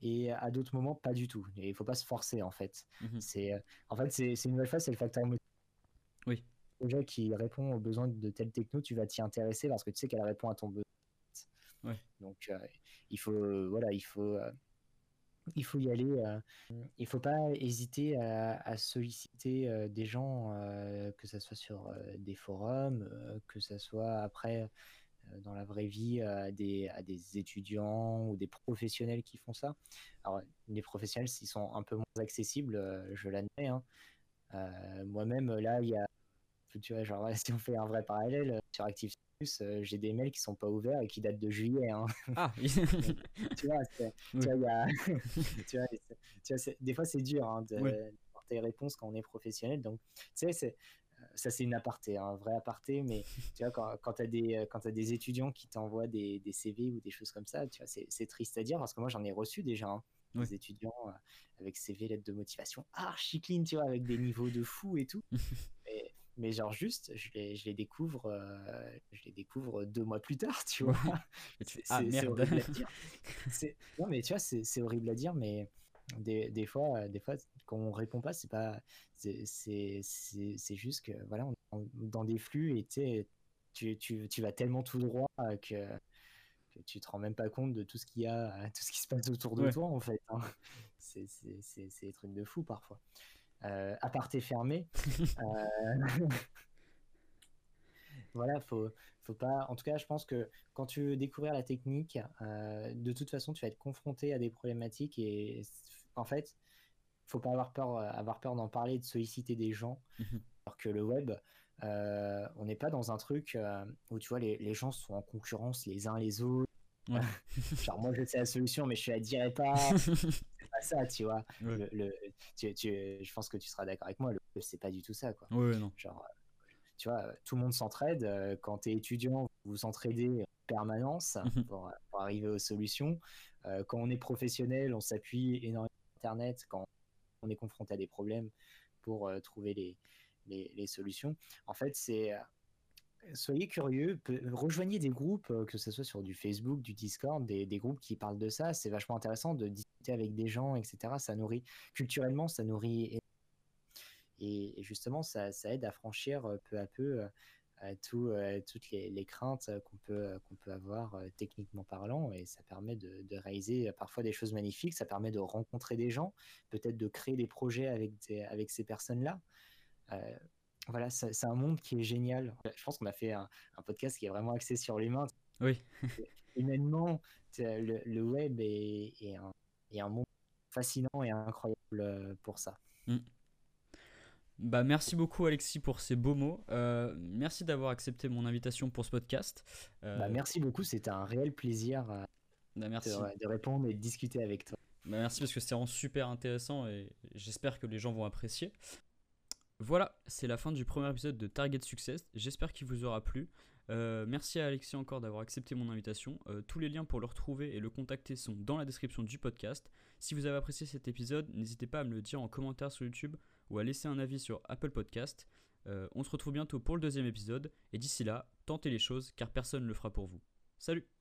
Et à d'autres moments, pas du tout. Et il faut pas se forcer en fait. Mhm. C'est, euh, en fait, c'est une nouvelle fois, c'est le facteur émotionnel. Oui. projet qui répond aux besoins de telle techno, tu vas t'y intéresser parce que tu sais qu'elle répond à ton besoin. Ouais. Donc, euh, il faut, euh, voilà, il faut, euh, il faut y aller. il faut pas hésiter à, à solliciter des gens, que ce soit sur des forums, que ce soit après dans la vraie vie à des, à des étudiants ou des professionnels qui font ça. Alors, les professionnels, s'ils sont un peu moins accessibles, euh, je l'admets. hein. Euh, Moi-même, là, il y a, tu vois, genre, si on fait un vrai parallèle euh, sur ActiveSys, euh, j'ai des mails qui sont pas ouverts et qui datent de juillet. hein. Ah, tu vois, tu vois, y a, tu vois, tu des fois c'est dur hein, de Oui. porter des réponses quand on est professionnel. Donc, tu sais, euh, ça c'est une aparté, hein, un vrai aparté, mais tu vois, quand, quand tu as, des, quand t'as des étudiants qui t'envoient des, des CV ou des choses comme ça, tu vois, c'est triste à dire parce que moi j'en ai reçu déjà hein, des étudiants euh, avec CV, lettres de motivation archi clean, tu vois, avec des niveaux de fou et tout. mais, mais genre juste, je les, je les découvre, euh, je les découvre deux mois plus tard, tu vois. Ah c'est- horrible à dire. Non, mais tu vois, c'est horrible à dire, mais des, des fois, euh, des fois, quand on répond pas, c'est pas, c'est juste que voilà, on est en- dans des flux et tu tu, tu, vas tellement tout droit euh, que, que tu te rends même pas compte de tout ce qu'il y a, euh, tout ce qui se passe autour de Ouais. toi en fait. hein. C'est des trucs de fou parfois. Euh, aparté fermé. euh, voilà, faut, faut pas. En tout cas, je pense que quand tu veux découvrir la technique, euh, de toute façon, tu vas être confronté à des problématiques et en fait, faut pas avoir peur, euh, avoir peur d'en parler, de solliciter des gens. Mhm. Alors que le web, euh, on n'est pas dans un truc euh, où tu vois les, les gens sont en concurrence les uns les autres. Ouais. Genre moi je sais la solution, mais je te la dirai pas. C'est pas ça, tu vois. Ouais. Le, le- tu, tu- je pense que tu seras d'accord avec moi. Le web, c'est pas du tout ça, quoi. Ouais, non. Genre, tu vois, tout le monde s'entraide. Quand tu es étudiant, vous vous entraidez en permanence Mhm. pour, pour arriver aux solutions. Quand on est professionnel, on s'appuie énormément Internet quand on est confronté à des problèmes pour euh, trouver les, solutions. En fait, c'est. euh, Soyez curieux, rejoignez des groupes, euh, que ce soit sur du Facebook, du Discord, des, groupes qui parlent de ça. C'est vachement intéressant de discuter avec des gens, etc. Ça nourrit, culturellement, ça nourrit et, justement, ça, ça aide à franchir peu à peu euh, euh, tout, euh, toutes les, les craintes euh, qu'on peut, qu'on peut avoir euh, techniquement parlant. Et ça permet de, de réaliser euh, parfois des choses magnifiques. Ça permet de rencontrer des gens, peut-être de créer des projets avec, des- avec ces personnes-là. Euh, voilà, c'est un monde qui est génial. Je pense qu'on a fait un, podcast qui est vraiment axé sur l'humain. Oui. Humainement, le, le, web est, est, un, est, un, monde fascinant et incroyable pour ça. Mm. Bah, merci beaucoup Alexis pour ces beaux mots. Euh, merci d'avoir accepté mon invitation pour ce podcast. Euh, bah, merci beaucoup, c'était un réel plaisir euh, bah, merci. De, répondre et de discuter avec toi. Bah, merci parce que c'est vraiment super intéressant et j'espère que les gens vont apprécier. Voilà, c'est la fin du premier épisode de Target Success. J'espère qu'il vous aura plu. merci à Alexis encore d'avoir accepté mon invitation. tous les liens pour le retrouver et le contacter sont dans la description du podcast. Si vous avez apprécié cet épisode, n'hésitez pas à me le dire en commentaire sur YouTube ou à laisser un avis sur Apple Podcast. Euh, on se retrouve bientôt pour le deuxième épisode, et d'ici là, tentez les choses car personne ne le fera pour vous. Salut